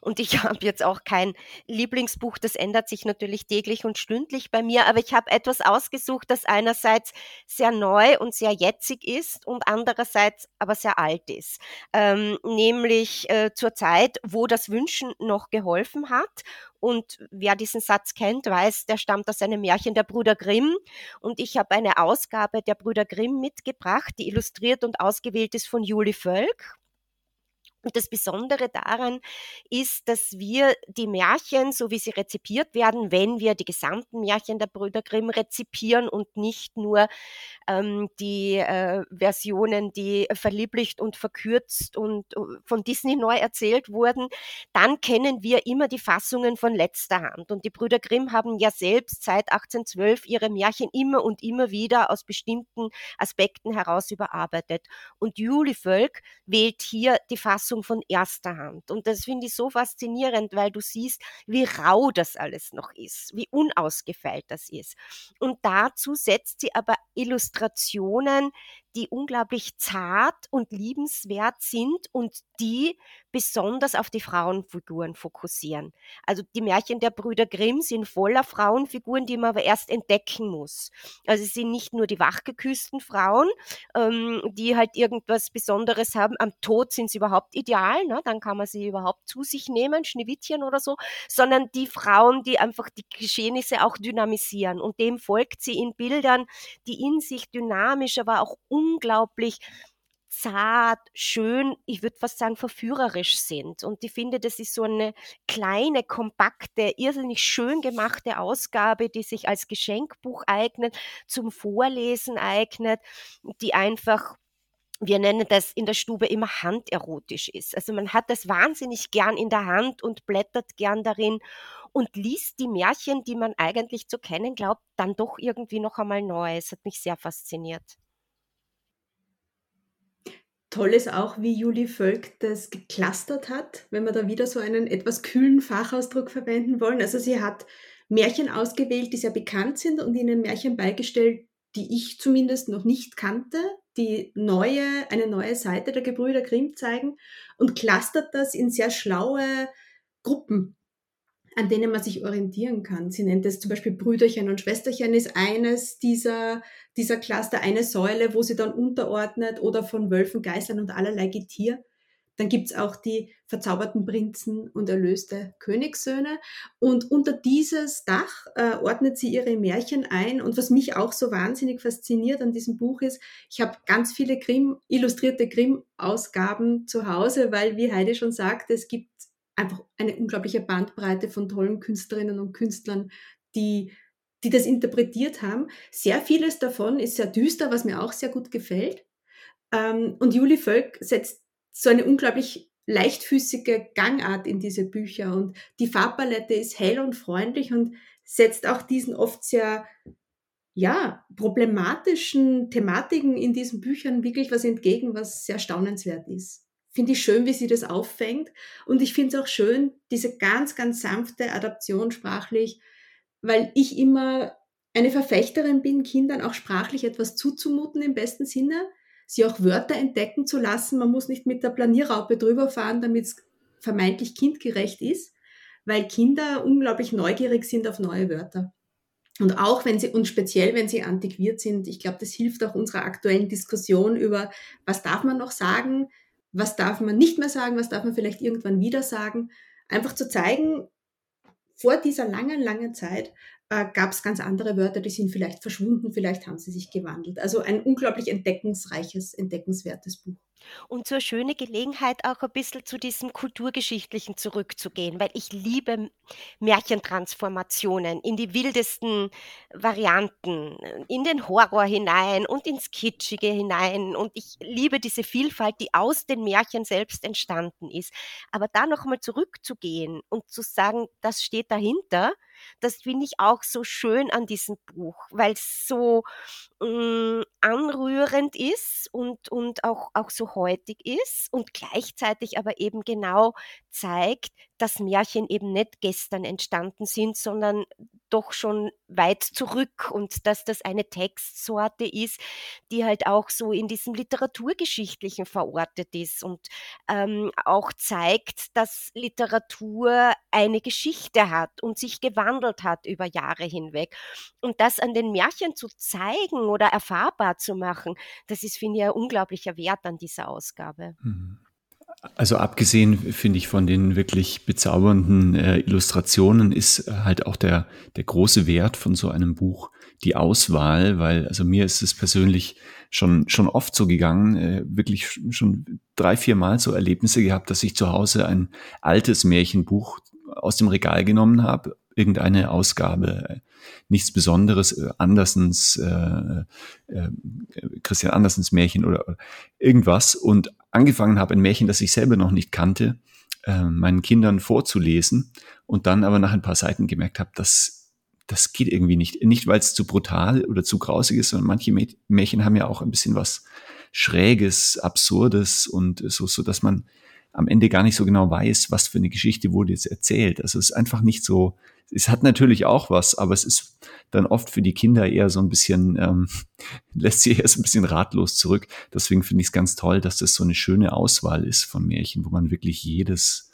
Und ich *laughs* habe jetzt auch kein Lieblingsbuch, das ändert sich natürlich täglich und stündlich bei mir. Aber ich habe etwas ausgesucht, das einerseits sehr neu und sehr jetzig ist und andererseits aber sehr alt ist. Ähm, nämlich äh, zur Zeit, wo das Wünschen noch geholfen hat und wer diesen Satz kennt, weiß, der stammt aus einem Märchen der Brüder Grimm. Und ich habe eine Ausgabe der Brüder Grimm mitgebracht, die illustriert und ausgewählt ist von Julie Völk. Und das Besondere daran ist, dass wir die Märchen, so wie sie rezipiert werden, wenn wir die gesamten Märchen der Brüder Grimm rezipieren und nicht nur ähm, die äh, Versionen, die verlieblicht und verkürzt und äh, von Disney neu erzählt wurden, dann kennen wir immer die Fassungen von letzter Hand. Und die Brüder Grimm haben ja selbst seit 1812 ihre Märchen immer und immer wieder aus bestimmten Aspekten heraus überarbeitet. Und Julie Völk wählt hier die Fassung Fassung von erster Hand. Und das finde ich so faszinierend, weil du siehst, wie rau das alles noch ist, wie unausgefeilt das ist. Und dazu setzt sie aber Illustrationen, die unglaublich zart und liebenswert sind und die besonders auf die Frauenfiguren fokussieren. Also die Märchen der Brüder Grimm sind voller Frauenfiguren, die man aber erst entdecken muss. Also es sind nicht nur die wachgeküssten Frauen, ähm, die halt irgendwas Besonderes haben. Am Tod sind sie überhaupt ideal, ne? dann kann man sie überhaupt zu sich nehmen, Schneewittchen oder so, sondern die Frauen, die einfach die Geschehnisse auch dynamisieren. Und dem folgt sie in Bildern, die in sich dynamisch, aber auch unglaublich zart, schön, ich würde fast sagen verführerisch sind. Und ich finde, das ist so eine kleine, kompakte, irrsinnig schön gemachte Ausgabe, die sich als Geschenkbuch eignet, zum Vorlesen eignet, die einfach wir nennen das in der Stube immer handerotisch ist. Also man hat das wahnsinnig gern in der Hand und blättert gern darin und liest die Märchen, die man eigentlich zu kennen glaubt, dann doch irgendwie noch einmal neu. Es hat mich sehr fasziniert. Toll ist auch, wie Julie Völk das geclustert hat, wenn wir da wieder so einen etwas kühlen Fachausdruck verwenden wollen. Also sie hat Märchen ausgewählt, die sehr bekannt sind und ihnen Märchen beigestellt, die ich zumindest noch nicht kannte, die neue, eine neue Seite der Gebrüder Grimm zeigen und clustert das in sehr schlaue Gruppen an denen man sich orientieren kann. Sie nennt es zum Beispiel Brüderchen und Schwesterchen ist eines dieser, dieser Cluster, eine Säule, wo sie dann unterordnet oder von Wölfen, Geißlern und allerlei Getier. Dann gibt's auch die verzauberten Prinzen und erlöste Königssöhne. Und unter dieses Dach äh, ordnet sie ihre Märchen ein. Und was mich auch so wahnsinnig fasziniert an diesem Buch ist, ich habe ganz viele Grimm, illustrierte Grimm-Ausgaben zu Hause, weil, wie Heidi schon sagt, es gibt einfach eine unglaubliche Bandbreite von tollen Künstlerinnen und Künstlern, die, die das interpretiert haben. Sehr vieles davon ist sehr düster, was mir auch sehr gut gefällt. Ähm, und Julie Völk setzt so eine unglaublich leichtfüßige Gangart in diese Bücher und die Farbpalette ist hell und freundlich und setzt auch diesen oft sehr ja, problematischen Thematiken in diesen Büchern wirklich was entgegen, was sehr staunenswert ist. Finde ich schön, wie sie das auffängt. Und ich finde es auch schön, diese ganz, ganz sanfte Adaption sprachlich, weil ich immer eine Verfechterin bin, Kindern auch sprachlich etwas zuzumuten im besten Sinne, sie auch Wörter entdecken zu lassen. Man muss nicht mit der Planierraupe drüber fahren, damit es vermeintlich kindgerecht ist, weil Kinder unglaublich neugierig sind auf neue Wörter. Und auch wenn sie, und speziell wenn sie antiquiert sind, ich glaube, das hilft auch unserer aktuellen Diskussion über, was darf man noch sagen, was darf man nicht mehr sagen, was darf man vielleicht irgendwann wieder sagen. Einfach zu zeigen, vor dieser langen, langen Zeit äh, gab es ganz andere Wörter, die sind vielleicht verschwunden, vielleicht haben sie sich gewandelt. Also ein unglaublich entdeckensreiches, entdeckenswertes Buch. Und so eine schöne Gelegenheit, auch ein bisschen zu diesem Kulturgeschichtlichen zurückzugehen, weil ich liebe Märchentransformationen in die wildesten Varianten, in den Horror hinein und ins Kitschige hinein. Und ich liebe diese Vielfalt, die aus den Märchen selbst entstanden ist. Aber da nochmal zurückzugehen und zu sagen, das steht dahinter, das finde ich auch so schön an diesem Buch, weil es so äh, anrührend ist und, und auch, auch so heutig ist und gleichzeitig aber eben genau zeigt, dass Märchen eben nicht gestern entstanden sind, sondern doch schon weit zurück und dass das eine Textsorte ist, die halt auch so in diesem Literaturgeschichtlichen verortet ist und ähm, auch zeigt, dass Literatur eine Geschichte hat und sich gewandelt hat über Jahre hinweg. Und das an den Märchen zu zeigen oder erfahrbar zu machen, das ist, finde ich, ein unglaublicher Wert an dieser Ausgabe. Mhm. Also abgesehen, finde ich, von den wirklich bezaubernden äh, Illustrationen ist halt auch der, der große Wert von so einem Buch die Auswahl, weil also mir ist es persönlich schon, schon oft so gegangen, äh, wirklich schon drei, vier Mal so Erlebnisse gehabt, dass ich zu Hause ein altes Märchenbuch aus dem Regal genommen habe, irgendeine Ausgabe, nichts Besonderes, äh, Andersens, äh, äh, Christian Andersens Märchen oder irgendwas und angefangen habe, ein Märchen, das ich selber noch nicht kannte, äh, meinen Kindern vorzulesen und dann aber nach ein paar Seiten gemerkt habe, dass das geht irgendwie nicht. Nicht, weil es zu brutal oder zu grausig ist, sondern manche Märchen haben ja auch ein bisschen was Schräges, Absurdes und so, so dass man am Ende gar nicht so genau weiß, was für eine Geschichte wurde jetzt erzählt. Also es ist einfach nicht so, es hat natürlich auch was, aber es ist dann oft für die Kinder eher so ein bisschen, ähm, *laughs* lässt sie erst ein bisschen ratlos zurück. Deswegen finde ich es ganz toll, dass das so eine schöne Auswahl ist von Märchen, wo man wirklich jedes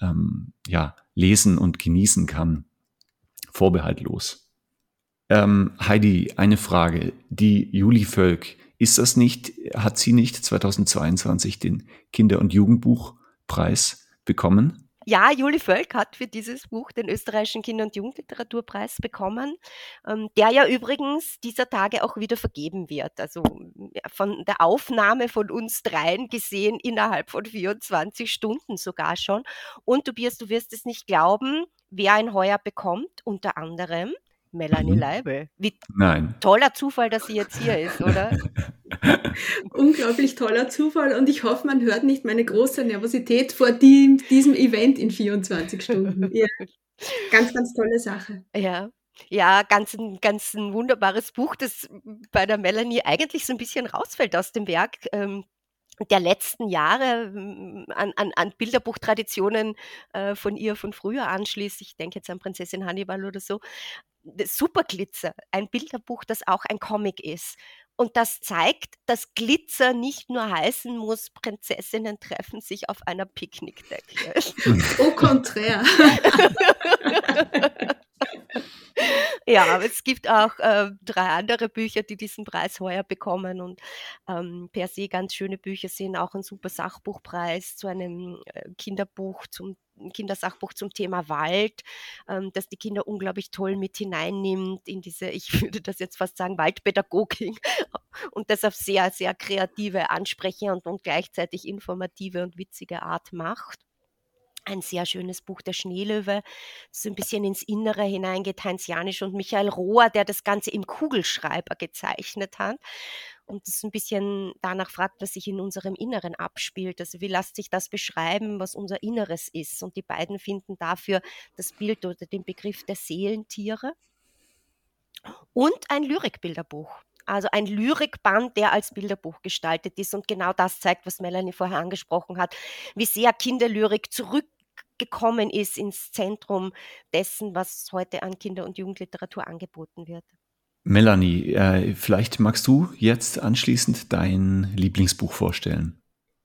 ähm, ja, lesen und genießen kann. Vorbehaltlos. Ähm, Heidi, eine Frage. Die Juli Völk, ist das nicht, hat sie nicht 2022 den Kinder- und Jugendbuchpreis bekommen? Ja, Juli Völk hat für dieses Buch den österreichischen Kinder- und Jugendliteraturpreis bekommen, ähm, der ja übrigens dieser Tage auch wieder vergeben wird. Also von der Aufnahme von uns dreien gesehen innerhalb von 24 Stunden sogar schon. Und Tobias, du wirst es nicht glauben, wer ein heuer bekommt, unter anderem Melanie mhm. Leibel. Wie Nein. toller Zufall, dass sie jetzt hier ist, oder? *laughs* Unglaublich toller Zufall und ich hoffe, man hört nicht meine große Nervosität vor die, diesem Event in 24 Stunden. *laughs* Ja. Ganz, ganz tolle Sache. Ja. Ja, ganz ein, ganz ein wunderbares Buch, das bei der Melanie eigentlich so ein bisschen rausfällt aus dem Werk. Ähm, der letzten Jahre hm, an, an, an Bilderbuchtraditionen äh, von ihr von früher anschließt. Ich denke jetzt an Prinzessin Hannibal oder so. Superglitzer, ein Bilderbuch, das auch ein Comic ist. Und das zeigt, dass Glitzer nicht nur heißen muss, Prinzessinnen treffen sich auf einer Picknickdecke. *laughs* Au contraire. *laughs* *laughs* ja, aber es gibt auch äh, drei andere Bücher, die diesen Preis heuer bekommen und ähm, per se ganz schöne Bücher sind. Auch ein super Sachbuchpreis zu einem äh, Kinderbuch, zum Kindersachbuch zum Thema Wald, ähm, das die Kinder unglaublich toll mit hineinnimmt in diese, ich *laughs* würde das jetzt fast sagen, Waldpädagogik *laughs* und das auf sehr, sehr kreative, ansprechende und, und gleichzeitig informative und witzige Art macht ein sehr schönes Buch, Der Schneelöwe, so ein bisschen ins Innere hineingeht, Heinz Janisch und Michael Rohr, der das Ganze im Kugelschreiber gezeichnet hat. und es ein bisschen danach fragt, was sich in unserem Inneren abspielt. Also wie lässt sich das beschreiben, was unser Inneres ist? Und die beiden finden dafür das Bild oder den Begriff der Seelentiere und ein Lyrikbilderbuch. Also ein Lyrikband, der als Bilderbuch gestaltet ist. Und genau das zeigt, was Melanie vorher angesprochen hat, wie sehr Kinderlyrik zurückgekommen ist ins Zentrum dessen, was heute an Kinder- und Jugendliteratur angeboten wird. Melanie, äh, vielleicht magst du jetzt anschließend dein Lieblingsbuch vorstellen.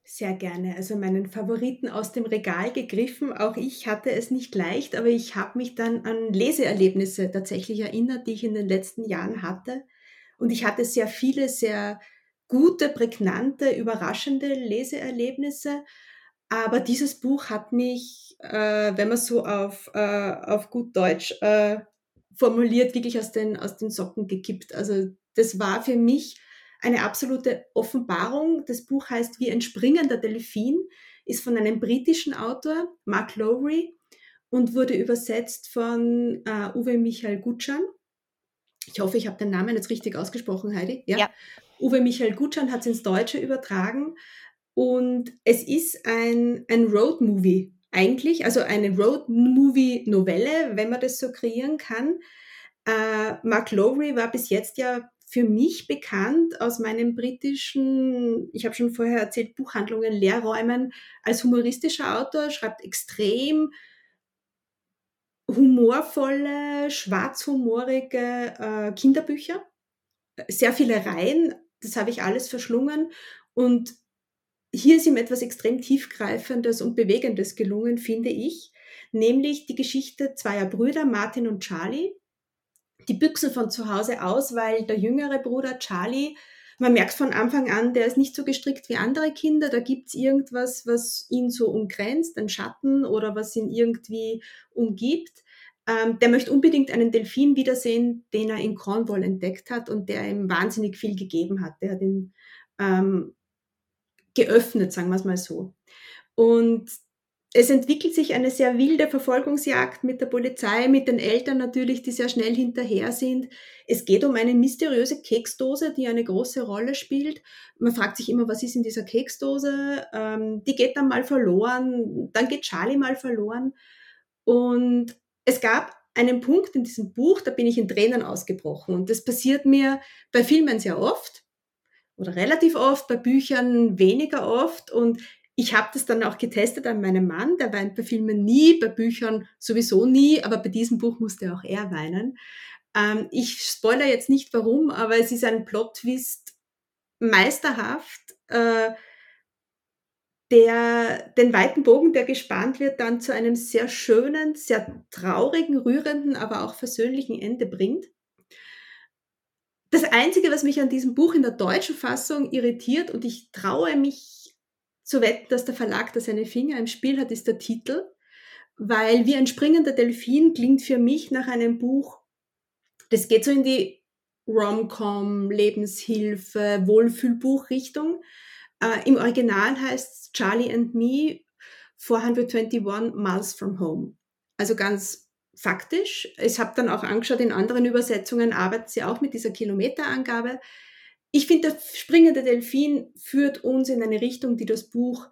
Sehr gerne. Also meinen Favoriten aus dem Regal gegriffen. Auch ich hatte es nicht leicht, aber ich habe mich dann an Leseerlebnisse tatsächlich erinnert, die ich in den letzten Jahren hatte. Und ich hatte sehr viele, sehr gute, prägnante, überraschende Leseerlebnisse. Aber dieses Buch hat mich, äh, wenn man so auf, äh, auf gut Deutsch äh, formuliert, wirklich aus den, aus den Socken gekippt. Also das war für mich eine absolute Offenbarung. Das Buch heißt Wie ein springender Delfin, ist von einem britischen Autor, Mark Lowry, und wurde übersetzt von äh, Uwe Michael Gutschan. Ich hoffe, ich habe den Namen jetzt richtig ausgesprochen, Heidi. Ja. ja. Uwe Michael Gutschan hat es ins Deutsche übertragen. Und es ist ein, ein Road-Movie eigentlich, also eine Road-Movie-Novelle, wenn man das so kreieren kann. Äh, Mark Lowry war bis jetzt ja für mich bekannt aus meinen britischen, ich habe schon vorher erzählt, Buchhandlungen, Lehrräumen als humoristischer Autor, schreibt extrem humorvolle, schwarzhumorige äh, Kinderbücher. Sehr viele Reihen, das habe ich alles verschlungen. Und hier ist ihm etwas extrem tiefgreifendes und bewegendes gelungen, finde ich, nämlich die Geschichte zweier Brüder, Martin und Charlie. Die büchsen von zu Hause aus, weil der jüngere Bruder Charlie, man merkt von Anfang an, der ist nicht so gestrickt wie andere Kinder. Da gibt's irgendwas, was ihn so umgrenzt, ein Schatten oder was ihn irgendwie umgibt. Ähm, der möchte unbedingt einen Delfin wiedersehen, den er in Cornwall entdeckt hat und der ihm wahnsinnig viel gegeben hat. Der hat ihn ähm, geöffnet, sagen wir es mal so. Und es entwickelt sich eine sehr wilde Verfolgungsjagd mit der Polizei, mit den Eltern natürlich, die sehr schnell hinterher sind. Es geht um eine mysteriöse Keksdose, die eine große Rolle spielt. Man fragt sich immer, was ist in dieser Keksdose? Ähm, die geht dann mal verloren, dann geht Charlie mal verloren. Und es gab einen Punkt in diesem Buch, da bin ich in Tränen ausgebrochen. Und das passiert mir bei Filmen sehr oft oder relativ oft, bei Büchern weniger oft. Und ich habe das dann auch getestet an meinem Mann, der weint bei Filmen nie, bei Büchern sowieso nie, aber bei diesem Buch musste auch er weinen. Ähm, ich spoiler jetzt nicht warum, aber es ist ein Plot-Twist meisterhaft, äh, der den weiten Bogen, der gespannt wird, dann zu einem sehr schönen, sehr traurigen, rührenden, aber auch versöhnlichen Ende bringt. Das Einzige, was mich an diesem Buch in der deutschen Fassung irritiert, und ich traue mich zu wetten, dass der Verlag da seine Finger im Spiel hat, ist der Titel. Weil wie ein springender Delfin klingt für mich nach einem Buch, das geht so in die Rom-Com, Lebenshilfe, Wohlfühlbuch-Richtung. Äh, Im Original heißt es Charlie and Me 421 Miles from Home. Also ganz faktisch. Ich habe dann auch angeschaut, in anderen Übersetzungen arbeitet sie auch mit dieser Kilometerangabe. Ich finde, der springende Delfin führt uns in eine Richtung, die das Buch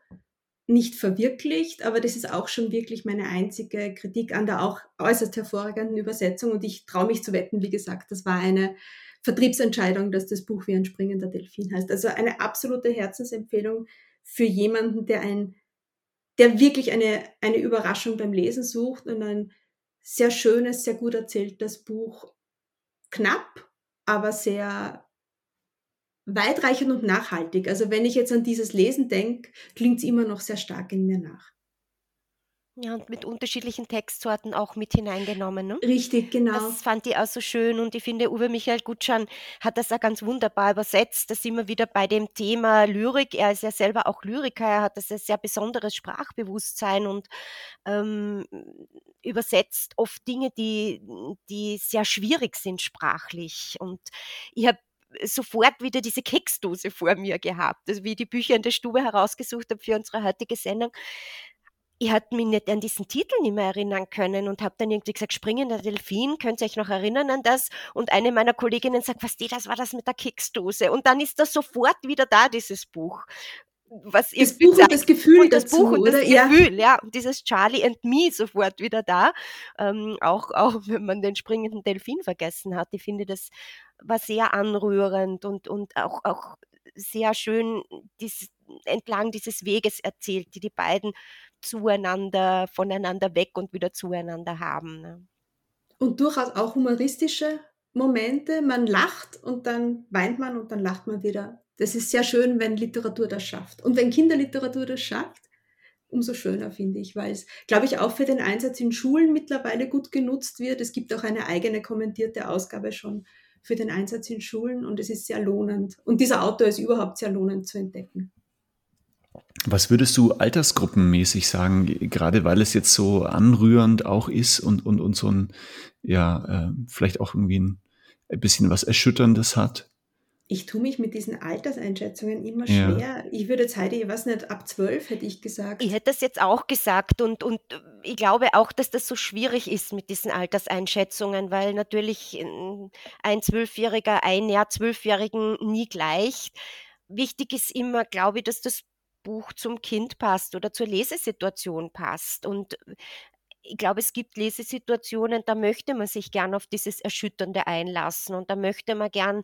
nicht verwirklicht, aber das ist auch schon wirklich meine einzige Kritik an der auch äußerst hervorragenden Übersetzung und ich traue mich zu wetten, wie gesagt, das war eine Vertriebsentscheidung, dass das Buch wie ein springender Delfin heißt. Also eine absolute Herzensempfehlung für jemanden, der ein, der wirklich eine, eine Überraschung beim Lesen sucht und ein sehr schönes, sehr gut erzähltes Buch. Knapp, aber sehr weitreichend und nachhaltig. Also wenn ich jetzt an dieses Lesen denke, klingt es immer noch sehr stark in mir nach. Ja, und mit unterschiedlichen Textsorten auch mit hineingenommen. Ne? Richtig, genau. Das fand ich auch so schön und ich finde, Uwe Michael Gutschan hat das auch ganz wunderbar übersetzt. Da sind wir wieder bei dem Thema Lyrik. Er ist ja selber auch Lyriker, er hat das ein sehr besonderes Sprachbewusstsein und ähm, übersetzt oft Dinge, die, die sehr schwierig sind sprachlich. Und ich habe sofort wieder diese Keksdose vor mir gehabt, also wie ich die Bücher in der Stube herausgesucht habe für unsere heutige Sendung ich hatte mich nicht an diesen Titel nicht mehr erinnern können und habe dann irgendwie gesagt, springender Delfin, könnt ihr euch noch erinnern an das? Und eine meiner Kolleginnen sagt, was die, das war das mit der Keksdose. Und dann ist das sofort wieder da, dieses Buch. Was das Buch und das Gefühl und das dazu, Buch und das oder? Gefühl, ja. ja. Und dieses Charlie and Me sofort wieder da. Ähm, auch, auch *laughs* wenn man den springenden Delfin vergessen hat. Ich finde, das war sehr anrührend und, und auch, auch sehr schön dies, entlang dieses Weges erzählt, die die beiden zueinander, voneinander weg und wieder zueinander haben. Ne? Und durchaus auch humoristische Momente. Man lacht und dann weint man und dann lacht man wieder. Das ist sehr schön, wenn Literatur das schafft. Und wenn Kinderliteratur das schafft, umso schöner finde ich, weil es, glaube ich, auch für den Einsatz in Schulen mittlerweile gut genutzt wird. Es gibt auch eine eigene kommentierte Ausgabe schon für den Einsatz in Schulen und es ist sehr lohnend. Und dieser Autor ist überhaupt sehr lohnend zu entdecken. Was würdest du altersgruppenmäßig sagen, gerade weil es jetzt so anrührend auch ist und, und, und so ein, ja, äh, vielleicht auch irgendwie ein, ein bisschen was Erschütterndes hat? Ich tue mich mit diesen Alterseinschätzungen immer schwer. Ja. Ich würde jetzt Heidi, ich weiß nicht, ab zwölf hätte ich gesagt. Ich hätte das jetzt auch gesagt und, und ich glaube auch, dass das so schwierig ist mit diesen Alterseinschätzungen, weil natürlich ein Zwölfjähriger ein Jahr Zwölfjährigen nie gleicht. Wichtig ist immer, glaube ich, dass das Buch zum Kind passt oder zur Lesesituation passt. Und ich glaube, es gibt Lesesituationen, da möchte man sich gern auf dieses Erschütternde einlassen und da möchte man gern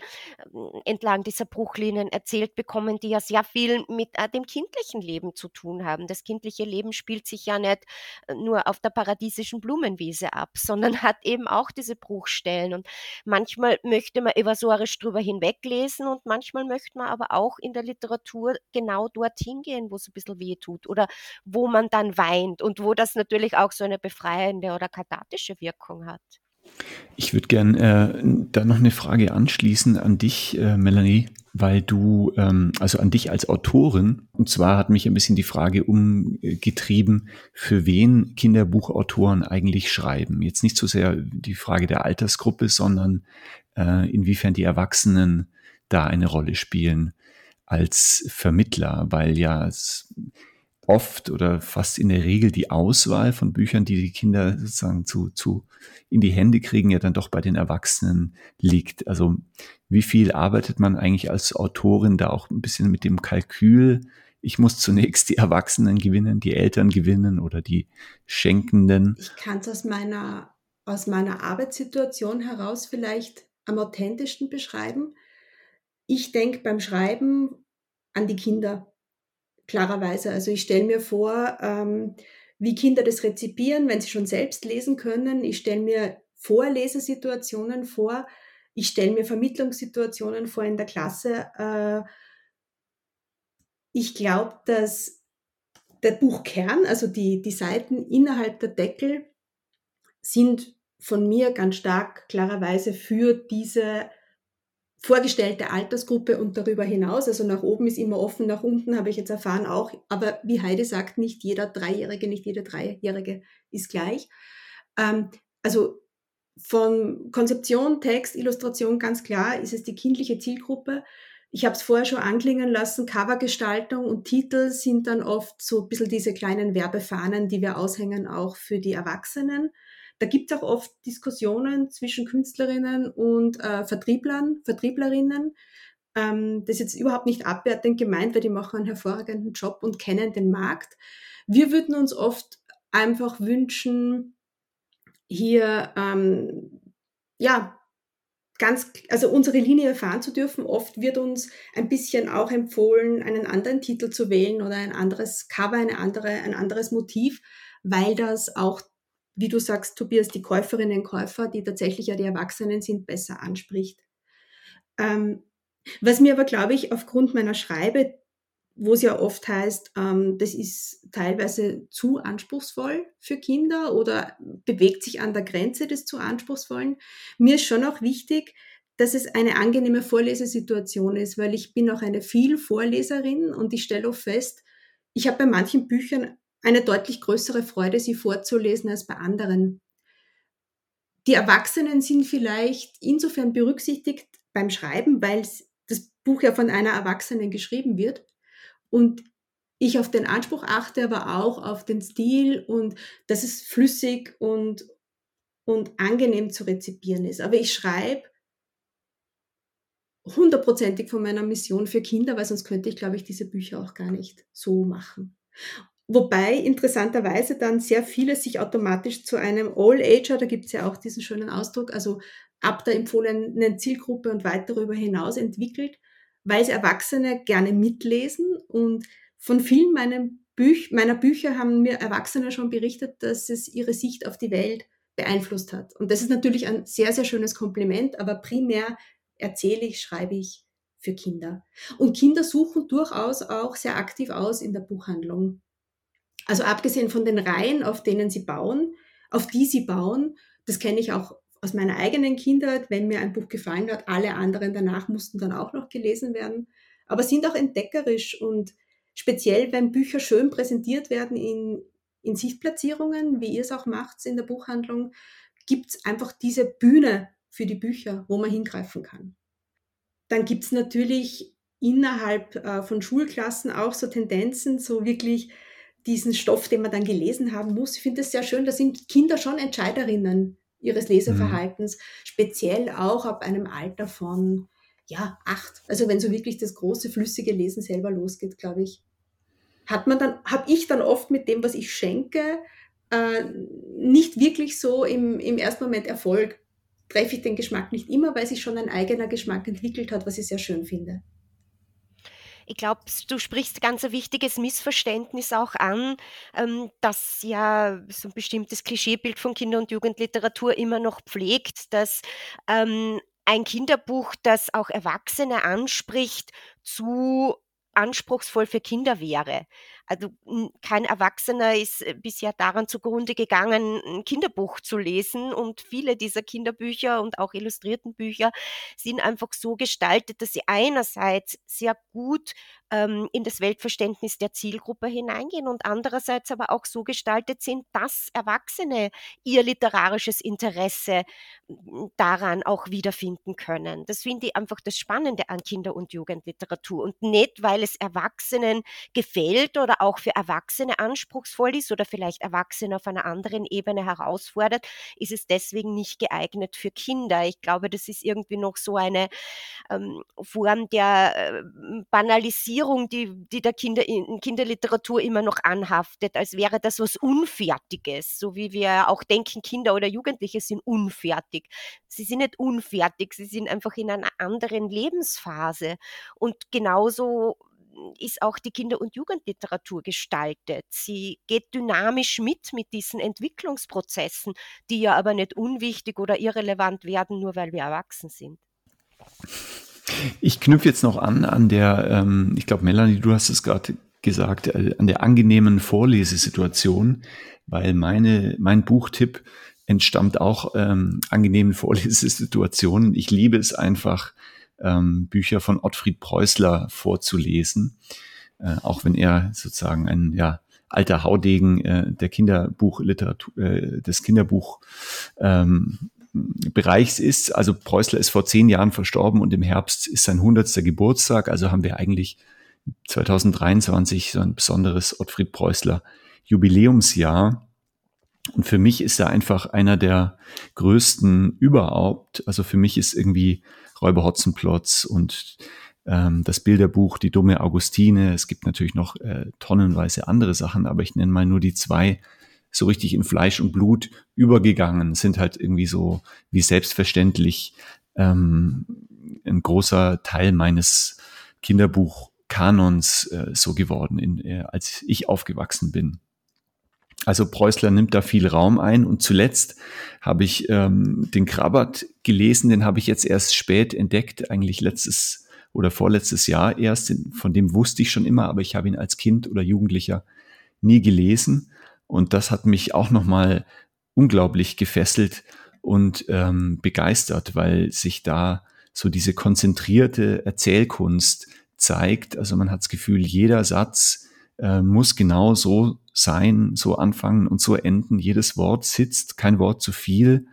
ähm, entlang dieser Bruchlinien erzählt bekommen, die ja sehr viel mit äh, dem kindlichen Leben zu tun haben. Das kindliche Leben spielt sich ja nicht äh, nur auf der paradiesischen Blumenwiese ab, *laughs* sondern hat eben auch diese Bruchstellen und manchmal möchte man evasorisch drüber hinweglesen und manchmal möchte man aber auch in der Literatur genau dorthin gehen, wo es ein bisschen weh tut oder wo man dann weint und wo das natürlich auch so eine befreiende oder kathartische Wirkung hat. Ich würde gern äh, da noch eine Frage anschließen an dich, äh, Melanie, weil du, ähm, also an dich als Autorin, und zwar hat mich ein bisschen die Frage umgetrieben, für wen Kinderbuchautoren eigentlich schreiben. Jetzt nicht so sehr die Frage der Altersgruppe, sondern äh, inwiefern die Erwachsenen da eine Rolle spielen als Vermittler, weil ja es oft oder fast in der Regel die Auswahl von Büchern, die die Kinder sozusagen zu, zu in die Hände kriegen, ja dann doch bei den Erwachsenen liegt. Also wie viel arbeitet man eigentlich als Autorin da auch ein bisschen mit dem Kalkül? Ich muss zunächst die Erwachsenen gewinnen, die Eltern gewinnen oder die Schenkenden. Ich kann es aus meiner, aus meiner Arbeitssituation heraus vielleicht am authentischsten beschreiben. Ich denke beim Schreiben an die Kinder klarerweise. Also ich stelle mir vor, ähm, wie Kinder das rezipieren, wenn sie schon selbst lesen können. Ich stelle mir Vorlesesituationen vor. Ich stelle mir Vermittlungssituationen vor in der Klasse. Äh, ich glaube, dass der Buchkern, also die, die Seiten innerhalb der Deckel, sind von mir ganz stark klarerweise für diese vorgestellte Altersgruppe und darüber hinaus. Also nach oben ist immer offen, nach unten habe ich jetzt erfahren auch. Aber wie Heide sagt, nicht jeder Dreijährige, nicht jede Dreijährige ist gleich. Ähm, also von Konzeption, Text, Illustration ganz klar ist es die kindliche Zielgruppe. Ich habe es vorher schon anklingen lassen, Covergestaltung und Titel sind dann oft so ein bisschen diese kleinen Werbefahnen, die wir aushängen, auch für die Erwachsenen. Da gibt es auch oft Diskussionen zwischen Künstlerinnen und äh, Vertrieblern, Vertrieblerinnen. Ähm, das ist jetzt überhaupt nicht abwertend gemeint, weil die machen einen hervorragenden Job und kennen den Markt. Wir würden uns oft einfach wünschen, hier ähm, ja ganz, also unsere Linie fahren zu dürfen. Oft wird uns ein bisschen auch empfohlen, einen anderen Titel zu wählen oder ein anderes Cover, eine andere, ein anderes Motiv, weil das auch wie du sagst, Tobias, die Käuferinnen und Käufer, die tatsächlich ja die Erwachsenen sind, besser anspricht. Ähm, was mir aber, glaube ich, aufgrund meiner Schreibe, wo es ja oft heißt, ähm, das ist teilweise zu anspruchsvoll für Kinder oder bewegt sich an der Grenze des zu anspruchsvollen, mir ist schon auch wichtig, dass es eine angenehme Vorlesesituation ist, weil ich bin auch eine Vielvorleserin und ich stelle auch fest, ich habe bei manchen Büchern eine deutlich größere Freude, sie vorzulesen als bei anderen. Die Erwachsenen sind vielleicht insofern berücksichtigt beim Schreiben, weil das Buch ja von einer Erwachsenen geschrieben wird. Und ich auf den Anspruch achte, aber auch auf den Stil und dass es flüssig und, und angenehm zu rezipieren ist. Aber ich schreibe hundertprozentig von meiner Mission für Kinder, weil sonst könnte ich, glaube ich, diese Bücher auch gar nicht so machen. Wobei interessanterweise dann sehr viele sich automatisch zu einem All-Ager, da gibt es ja auch diesen schönen Ausdruck, also ab der empfohlenen Zielgruppe und weit darüber hinaus entwickelt, weil Erwachsene gerne mitlesen und von vielen Büch meiner Bücher haben mir Erwachsene schon berichtet, dass es ihre Sicht auf die Welt beeinflusst hat. Und das ist natürlich ein sehr, sehr schönes Kompliment, aber primär erzähle ich, schreibe ich für Kinder. Und Kinder suchen durchaus auch sehr aktiv aus in der Buchhandlung. Also abgesehen von den Reihen, auf denen sie bauen, auf die sie bauen, das kenne ich auch aus meiner eigenen Kindheit, wenn mir ein Buch gefallen hat, alle anderen danach mussten dann auch noch gelesen werden, aber sind auch entdeckerisch und speziell, wenn Bücher schön präsentiert werden in, in Sichtplatzierungen, wie ihr es auch macht in der Buchhandlung, gibt es einfach diese Bühne für die Bücher, wo man hingreifen kann. Dann gibt es natürlich innerhalb äh, von Schulklassen auch so Tendenzen, so wirklich diesen Stoff, den man dann gelesen haben muss. Ich finde es sehr schön, da sind Kinder schon Entscheiderinnen ihres Leseverhaltens, mhm. speziell auch ab einem Alter von ja, acht. Also wenn so wirklich das große, flüssige Lesen selber losgeht, glaube ich, hat man dann, habe ich dann oft mit dem, was ich schenke, äh, nicht wirklich so im, im ersten Moment Erfolg. Treffe ich den Geschmack nicht immer, weil sich schon ein eigener Geschmack entwickelt hat, was ich sehr schön finde. Ich glaube, du sprichst ganz ein wichtiges Missverständnis auch an, ähm, dass ja so ein bestimmtes Klischeebild von Kinder- und Jugendliteratur immer noch pflegt, dass ähm, ein Kinderbuch, das auch Erwachsene anspricht, zu anspruchsvoll für Kinder wäre. Also kein Erwachsener ist äh, bisher daran zugrunde gegangen, ein Kinderbuch zu lesen. Und viele dieser Kinderbücher und auch illustrierten Bücher sind einfach so gestaltet, dass sie einerseits sehr gut ähm, in das Weltverständnis der Zielgruppe hineingehen und andererseits aber auch so gestaltet sind, dass Erwachsene ihr literarisches Interesse daran auch wiederfinden können. Das finde ich einfach das Spannende an Kinder- und Jugendliteratur. Und nicht, weil es Erwachsenen gefällt oder auch für Erwachsene anspruchsvoll ist oder vielleicht Erwachsene auf einer anderen Ebene herausfordert, ist es deswegen nicht geeignet für Kinder. Ich glaube, das ist irgendwie noch so eine ähm, Form der äh, Banalisierung Stigmatisierung, die, die der Kinder in Kinderliteratur immer noch anhaftet, als wäre das was Unfertiges, so wie wir auch denken, Kinder oder Jugendliche sind unfertig. Sie sind nicht unfertig, sie sind einfach in einer anderen Lebensphase. Und genauso ist auch die Kinder- und Jugendliteratur gestaltet. Sie geht dynamisch mit mit diesen Entwicklungsprozessen, die ja aber nicht unwichtig oder irrelevant werden, nur weil wir erwachsen sind. Ich knüpfe jetzt noch an an der, ähm, ich glaube, Melanie, du hast es gerade gesagt, äh, an der angenehmen Vorlesesituation, weil meine, mein Buchtipp entstammt auch ähm, angenehmen *laughs* Vorlesesituationen. Ich liebe es einfach, ähm, Bücher von Ottfried Preußler vorzulesen, äh, auch wenn er sozusagen ein ja, alter Haudegen äh, der Kinderbuchliteratur, äh, des Kinderbuch ähm, Bereichs ist. Also Preußler ist vor zehn Jahren verstorben und im Herbst ist sein hundertster Geburtstag. Also haben wir eigentlich 2023 so ein besonderes Ottfried Preußler Jubiläumsjahr. Und für mich ist er einfach einer der größten überhaupt. Also für mich ist irgendwie Räuber Hotzenplotz und ähm, das Bilderbuch Die dumme Augustine. Es gibt natürlich noch äh, tonnenweise andere Sachen, aber ich nenne mal nur die zwei, so richtig in Fleisch und Blut übergegangen, sind halt irgendwie so wie selbstverständlich ähm, ein großer Teil meines Kinderbuchkanons äh, so geworden, in, äh, als ich aufgewachsen bin. Also Preußler nimmt da viel Raum ein und zuletzt habe ich ähm, den Krabbert gelesen, den habe ich jetzt erst spät entdeckt, eigentlich letztes oder vorletztes Jahr erst, von dem wusste ich schon immer, aber ich habe ihn als Kind oder Jugendlicher nie gelesen und das hat mich auch nochmal unglaublich gefesselt und ähm, begeistert, weil sich da so diese konzentrierte Erzählkunst zeigt. Also man hat das Gefühl, jeder Satz äh, muss genau so sein, so anfangen und so enden. Jedes Wort sitzt, kein Wort zu viel.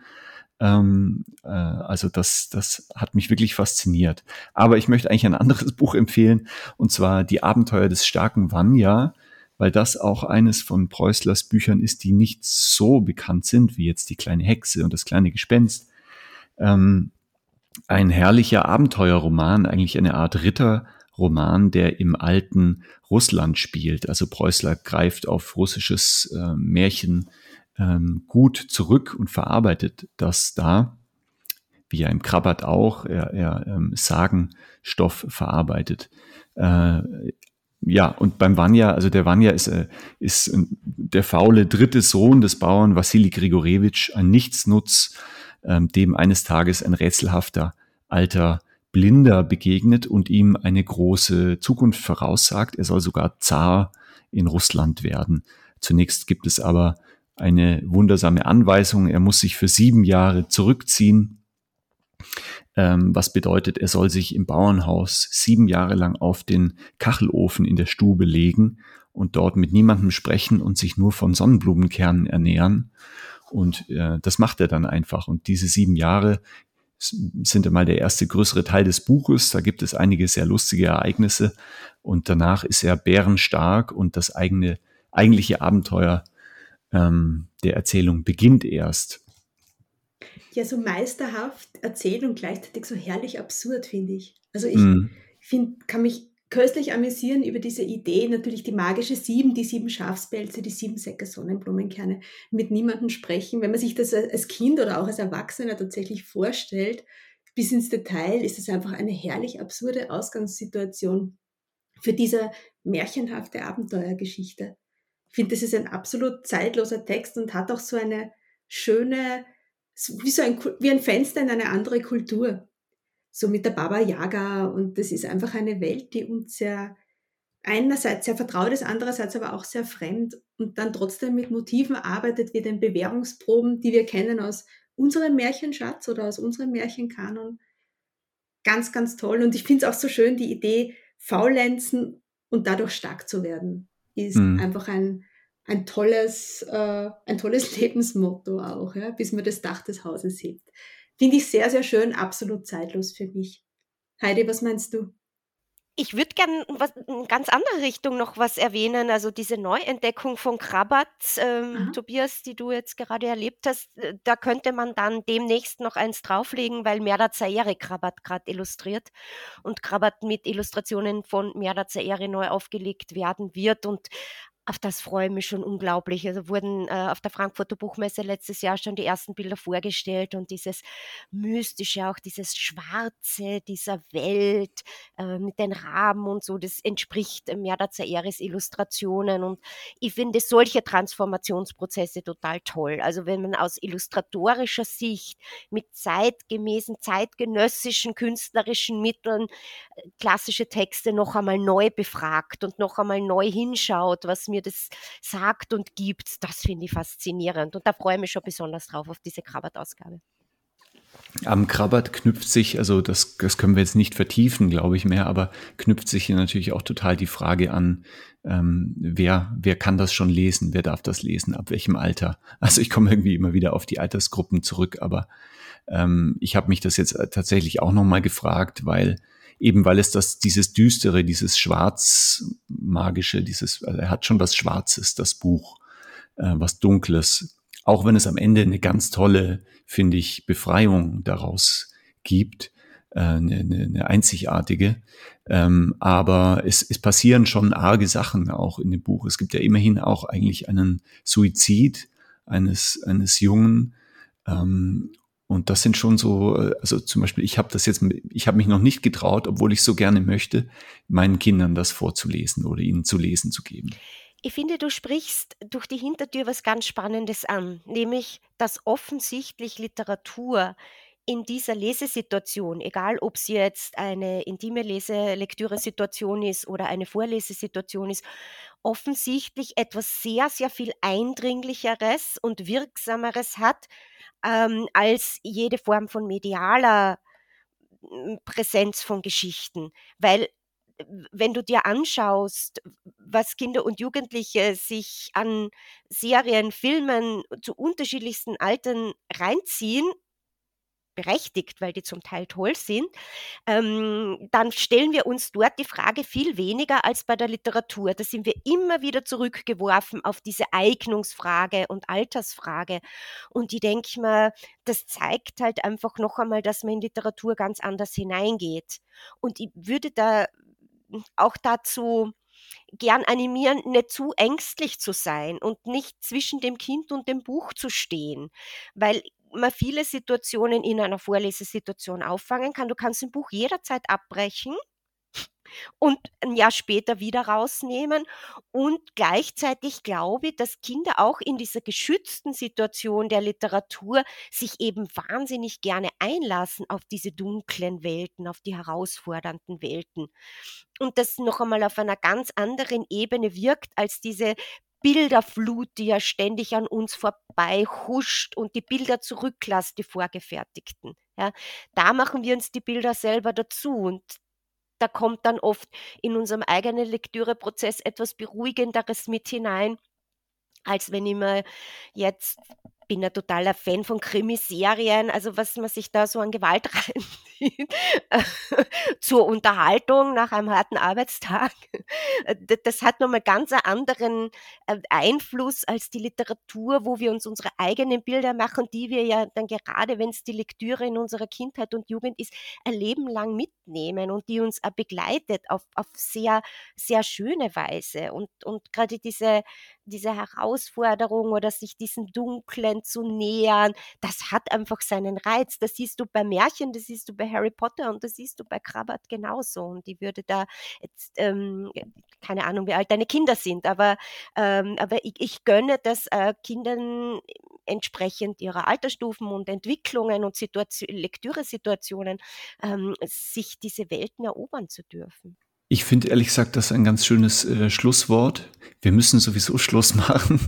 Ähm, äh, also das, das hat mich wirklich fasziniert. Aber ich möchte eigentlich ein anderes *laughs* Buch empfehlen, und zwar Die Abenteuer des starken Vanya, weil das auch eines von Preußlers Büchern ist, die nicht so bekannt sind wie jetzt die kleine Hexe und das kleine Gespenst. Ähm, ein herrlicher Abenteuerroman, eigentlich eine Art Ritterroman, der im alten Russland spielt. Also Preußler greift auf russisches äh, Märchen ähm, gut zurück und verarbeitet das da, wie ja im Krabat auch, er, er ähm, Sagenstoff verarbeitet. Äh, ja, und beim Vanya, also der Vanya ist, äh, ist der faule dritte Sohn des Bauern Wassili Grigorewitsch, ein Nichtsnutz, ähm, dem eines Tages ein rätselhafter alter Blinder begegnet und ihm eine große Zukunft voraussagt. Er soll sogar Zar in Russland werden. Zunächst gibt es aber eine wundersame Anweisung. Er muss sich für sieben Jahre zurückziehen, ähm, was bedeutet, er soll sich im Bauernhaus sieben Jahre lang auf den Kachelofen in der Stube legen und dort mit niemandem sprechen und sich nur von Sonnenblumenkernen ernähren. Und äh, das macht er dann einfach. Und diese sieben Jahre sind einmal der erste größere Teil des Buches. Da gibt es einige sehr lustige Ereignisse. Und danach ist er bärenstark und das eigene, eigentliche Abenteuer ähm, der Erzählung beginnt erst. Ja, so meisterhaft erzählt und gleichzeitig so herrlich absurd, finde ich. Also ich mm. find, kann mich köstlich amüsieren über diese Idee, natürlich die magische Sieben, die sieben Schafspelze, die sieben Säcke Sonnenblumenkerne, mit niemandem sprechen. Wenn man sich das als Kind oder auch als Erwachsener tatsächlich vorstellt, bis ins Detail, ist es einfach eine herrlich absurde Ausgangssituation für diese märchenhafte Abenteuergeschichte. Ich finde, das ist ein absolut zeitloser Text und hat auch so eine schöne, wie, so ein, wie ein Fenster in eine andere Kultur. So mit der Baba Yaga und das ist einfach eine Welt, die uns sehr, einerseits sehr vertraut ist, andererseits aber auch sehr fremd und dann trotzdem mit Motiven arbeitet, wie den Bewährungsproben, die wir kennen aus unserem Märchenschatz oder aus unserem Märchenkanon. Ganz, ganz toll. Und ich finde es auch so schön, die Idee, faulenzen und dadurch stark zu werden ist mhm. einfach ein, ein, tolles, äh, ein tolles *laughs* Lebensmotto auch, ja, bis man das Dach des Hauses hebt. Finde ich sehr, sehr schön, absolut zeitlos für mich. Heidi, was meinst du? Ich würde gerne in ganz andere Richtung noch was erwähnen. Also diese Neuentdeckung von Krabat, ähm, Tobias, die du jetzt gerade erlebt hast, äh, da könnte man dann demnächst noch eins drauflegen, weil Merda Zaere Krabat gerade illustriert und Krabat mit Illustrationen von Merda Zaere neu aufgelegt werden wird. Und auf das freue ich mich schon unglaublich. Also wurden äh, auf der Frankfurter Buchmesse letztes Jahr schon die ersten Bilder vorgestellt und dieses Mystische, auch dieses Schwarze dieser Welt äh, mit den Raben und so, das entspricht Merda Zaeres Illustrationen und ich finde solche Transformationsprozesse total toll. Also wenn man aus illustratorischer Sicht mit zeitgemäßen, zeitgenössischen künstlerischen Mitteln äh, klassische Texte noch einmal neu befragt und noch einmal neu hinschaut, was mir das sagt und gibt, das finde ich faszinierend. Und da freue ich mich schon besonders drauf auf diese Krabbert-Ausgabe. Am Krabbert knüpft sich, also das, das können wir jetzt nicht vertiefen, glaube ich mehr, aber knüpft sich hier natürlich auch total die Frage an, ähm, wer, wer kann das schon lesen, wer darf das lesen, ab welchem Alter. *laughs* Also ich komme irgendwie immer wieder auf die Altersgruppen zurück, aber ähm, ich habe mich das jetzt tatsächlich auch nochmal gefragt, weil eben weil es das, dieses Düstere, dieses Schwarzmagische, dieses, also er hat schon was Schwarzes, das Buch, äh, was Dunkles. Auch wenn es am Ende eine ganz tolle, finde ich, Befreiung daraus gibt, äh, eine, eine, einzigartige. Ähm, aber es, es passieren schon arge Sachen auch in dem Buch. Es gibt ja immerhin auch eigentlich einen Suizid eines, eines Jungen. Ähm, und das sind schon so, äh, also zum Beispiel, ich habe das jetzt, ich habe mich noch nicht getraut, obwohl ich so gerne möchte, meinen Kindern das vorzulesen oder ihnen zu lesen zu geben. Ich finde, du sprichst durch die Hintertür was ganz Spannendes an, nämlich, dass offensichtlich Literatur in dieser Lesesituation, egal ob sie jetzt eine intime Lese-Lektüre-Situation ist oder eine Vorlesesituation ist, offensichtlich etwas sehr, sehr viel Eindringlicheres und Wirksameres hat, ähm, als jede Form von medialer Präsenz von Geschichten. Weil wenn du dir anschaust, was Kinder und Jugendliche sich an Serien, Filmen zu unterschiedlichsten Altern reinziehen, berechtigt, weil die zum Teil toll sind, ähm, dann stellen wir uns dort die Frage viel weniger als bei der Literatur. Da sind wir immer wieder zurückgeworfen auf diese Eignungsfrage und Altersfrage. Und ich denke mal, das zeigt halt einfach noch einmal, dass man in Literatur ganz anders hineingeht. Und ich würde da auch dazu gern animieren, nicht zu ängstlich zu sein und nicht zwischen dem Kind und dem Buch zu stehen, weil man viele Situationen in einer Vorlesesituation auffangen kann. Du kannst ein Buch jederzeit abbrechen und ein Jahr später wieder rausnehmen. Und gleichzeitig glaube ich, dass Kinder auch in dieser geschützten Situation der Literatur sich eben wahnsinnig gerne einlassen auf diese dunklen Welten, auf die herausfordernden Welten. Und das noch einmal auf einer ganz anderen Ebene wirkt als diese Bilderflut, die ja ständig an uns vorbei huscht und die Bilder zurücklässt, die vorgefertigten. Ja, da machen wir uns die Bilder selber dazu und da kommt dann oft in unserem eigenen Lektüreprozess etwas Beruhigenderes mit hinein, als wenn ich mir jetzt bin ein totaler Fan von Krimiserien, also was man sich da so an Gewalt *laughs* reinzieht, zur Unterhaltung nach einem harten Arbeitstag. Äh, das hat nochmal ganz einen anderen äh, Einfluss als die Literatur, wo wir uns unsere eigenen Bilder machen, die wir ja dann gerade, wenn es die Lektüre in unserer Kindheit und Jugend ist, ein Leben lang mitnehmen und die uns auch begleitet auf, auf sehr, sehr schöne Weise. Und, und gerade diese, diese Herausforderung oder sich diesen dunklen zu nähern, das hat einfach seinen Reiz. Das siehst du bei Märchen, das siehst du bei Harry Potter und das siehst du bei Krabbert genauso. Und die würde da jetzt, ähm, keine Ahnung, wie alt deine Kinder sind, aber, ähm, aber ich, ich gönne das äh, Kindern entsprechend ihrer Altersstufen und Entwicklungen und Situation, Lektüresituationen ähm, sich diese Welten erobern zu dürfen. Ich finde ehrlich gesagt, das ist ein ganz schönes äh, Schlusswort. Wir müssen sowieso Schluss *laughs* machen,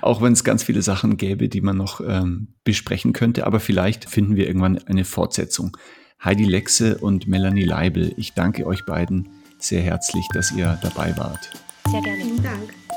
auch wenn es ganz viele Sachen gäbe, die man noch ähm, besprechen könnte. Aber vielleicht finden wir irgendwann eine Fortsetzung. Heidi Lexe und Melanie Leibel, ich danke euch beiden sehr herzlich, dass ihr dabei wart. Sehr gerne. Vielen Dank.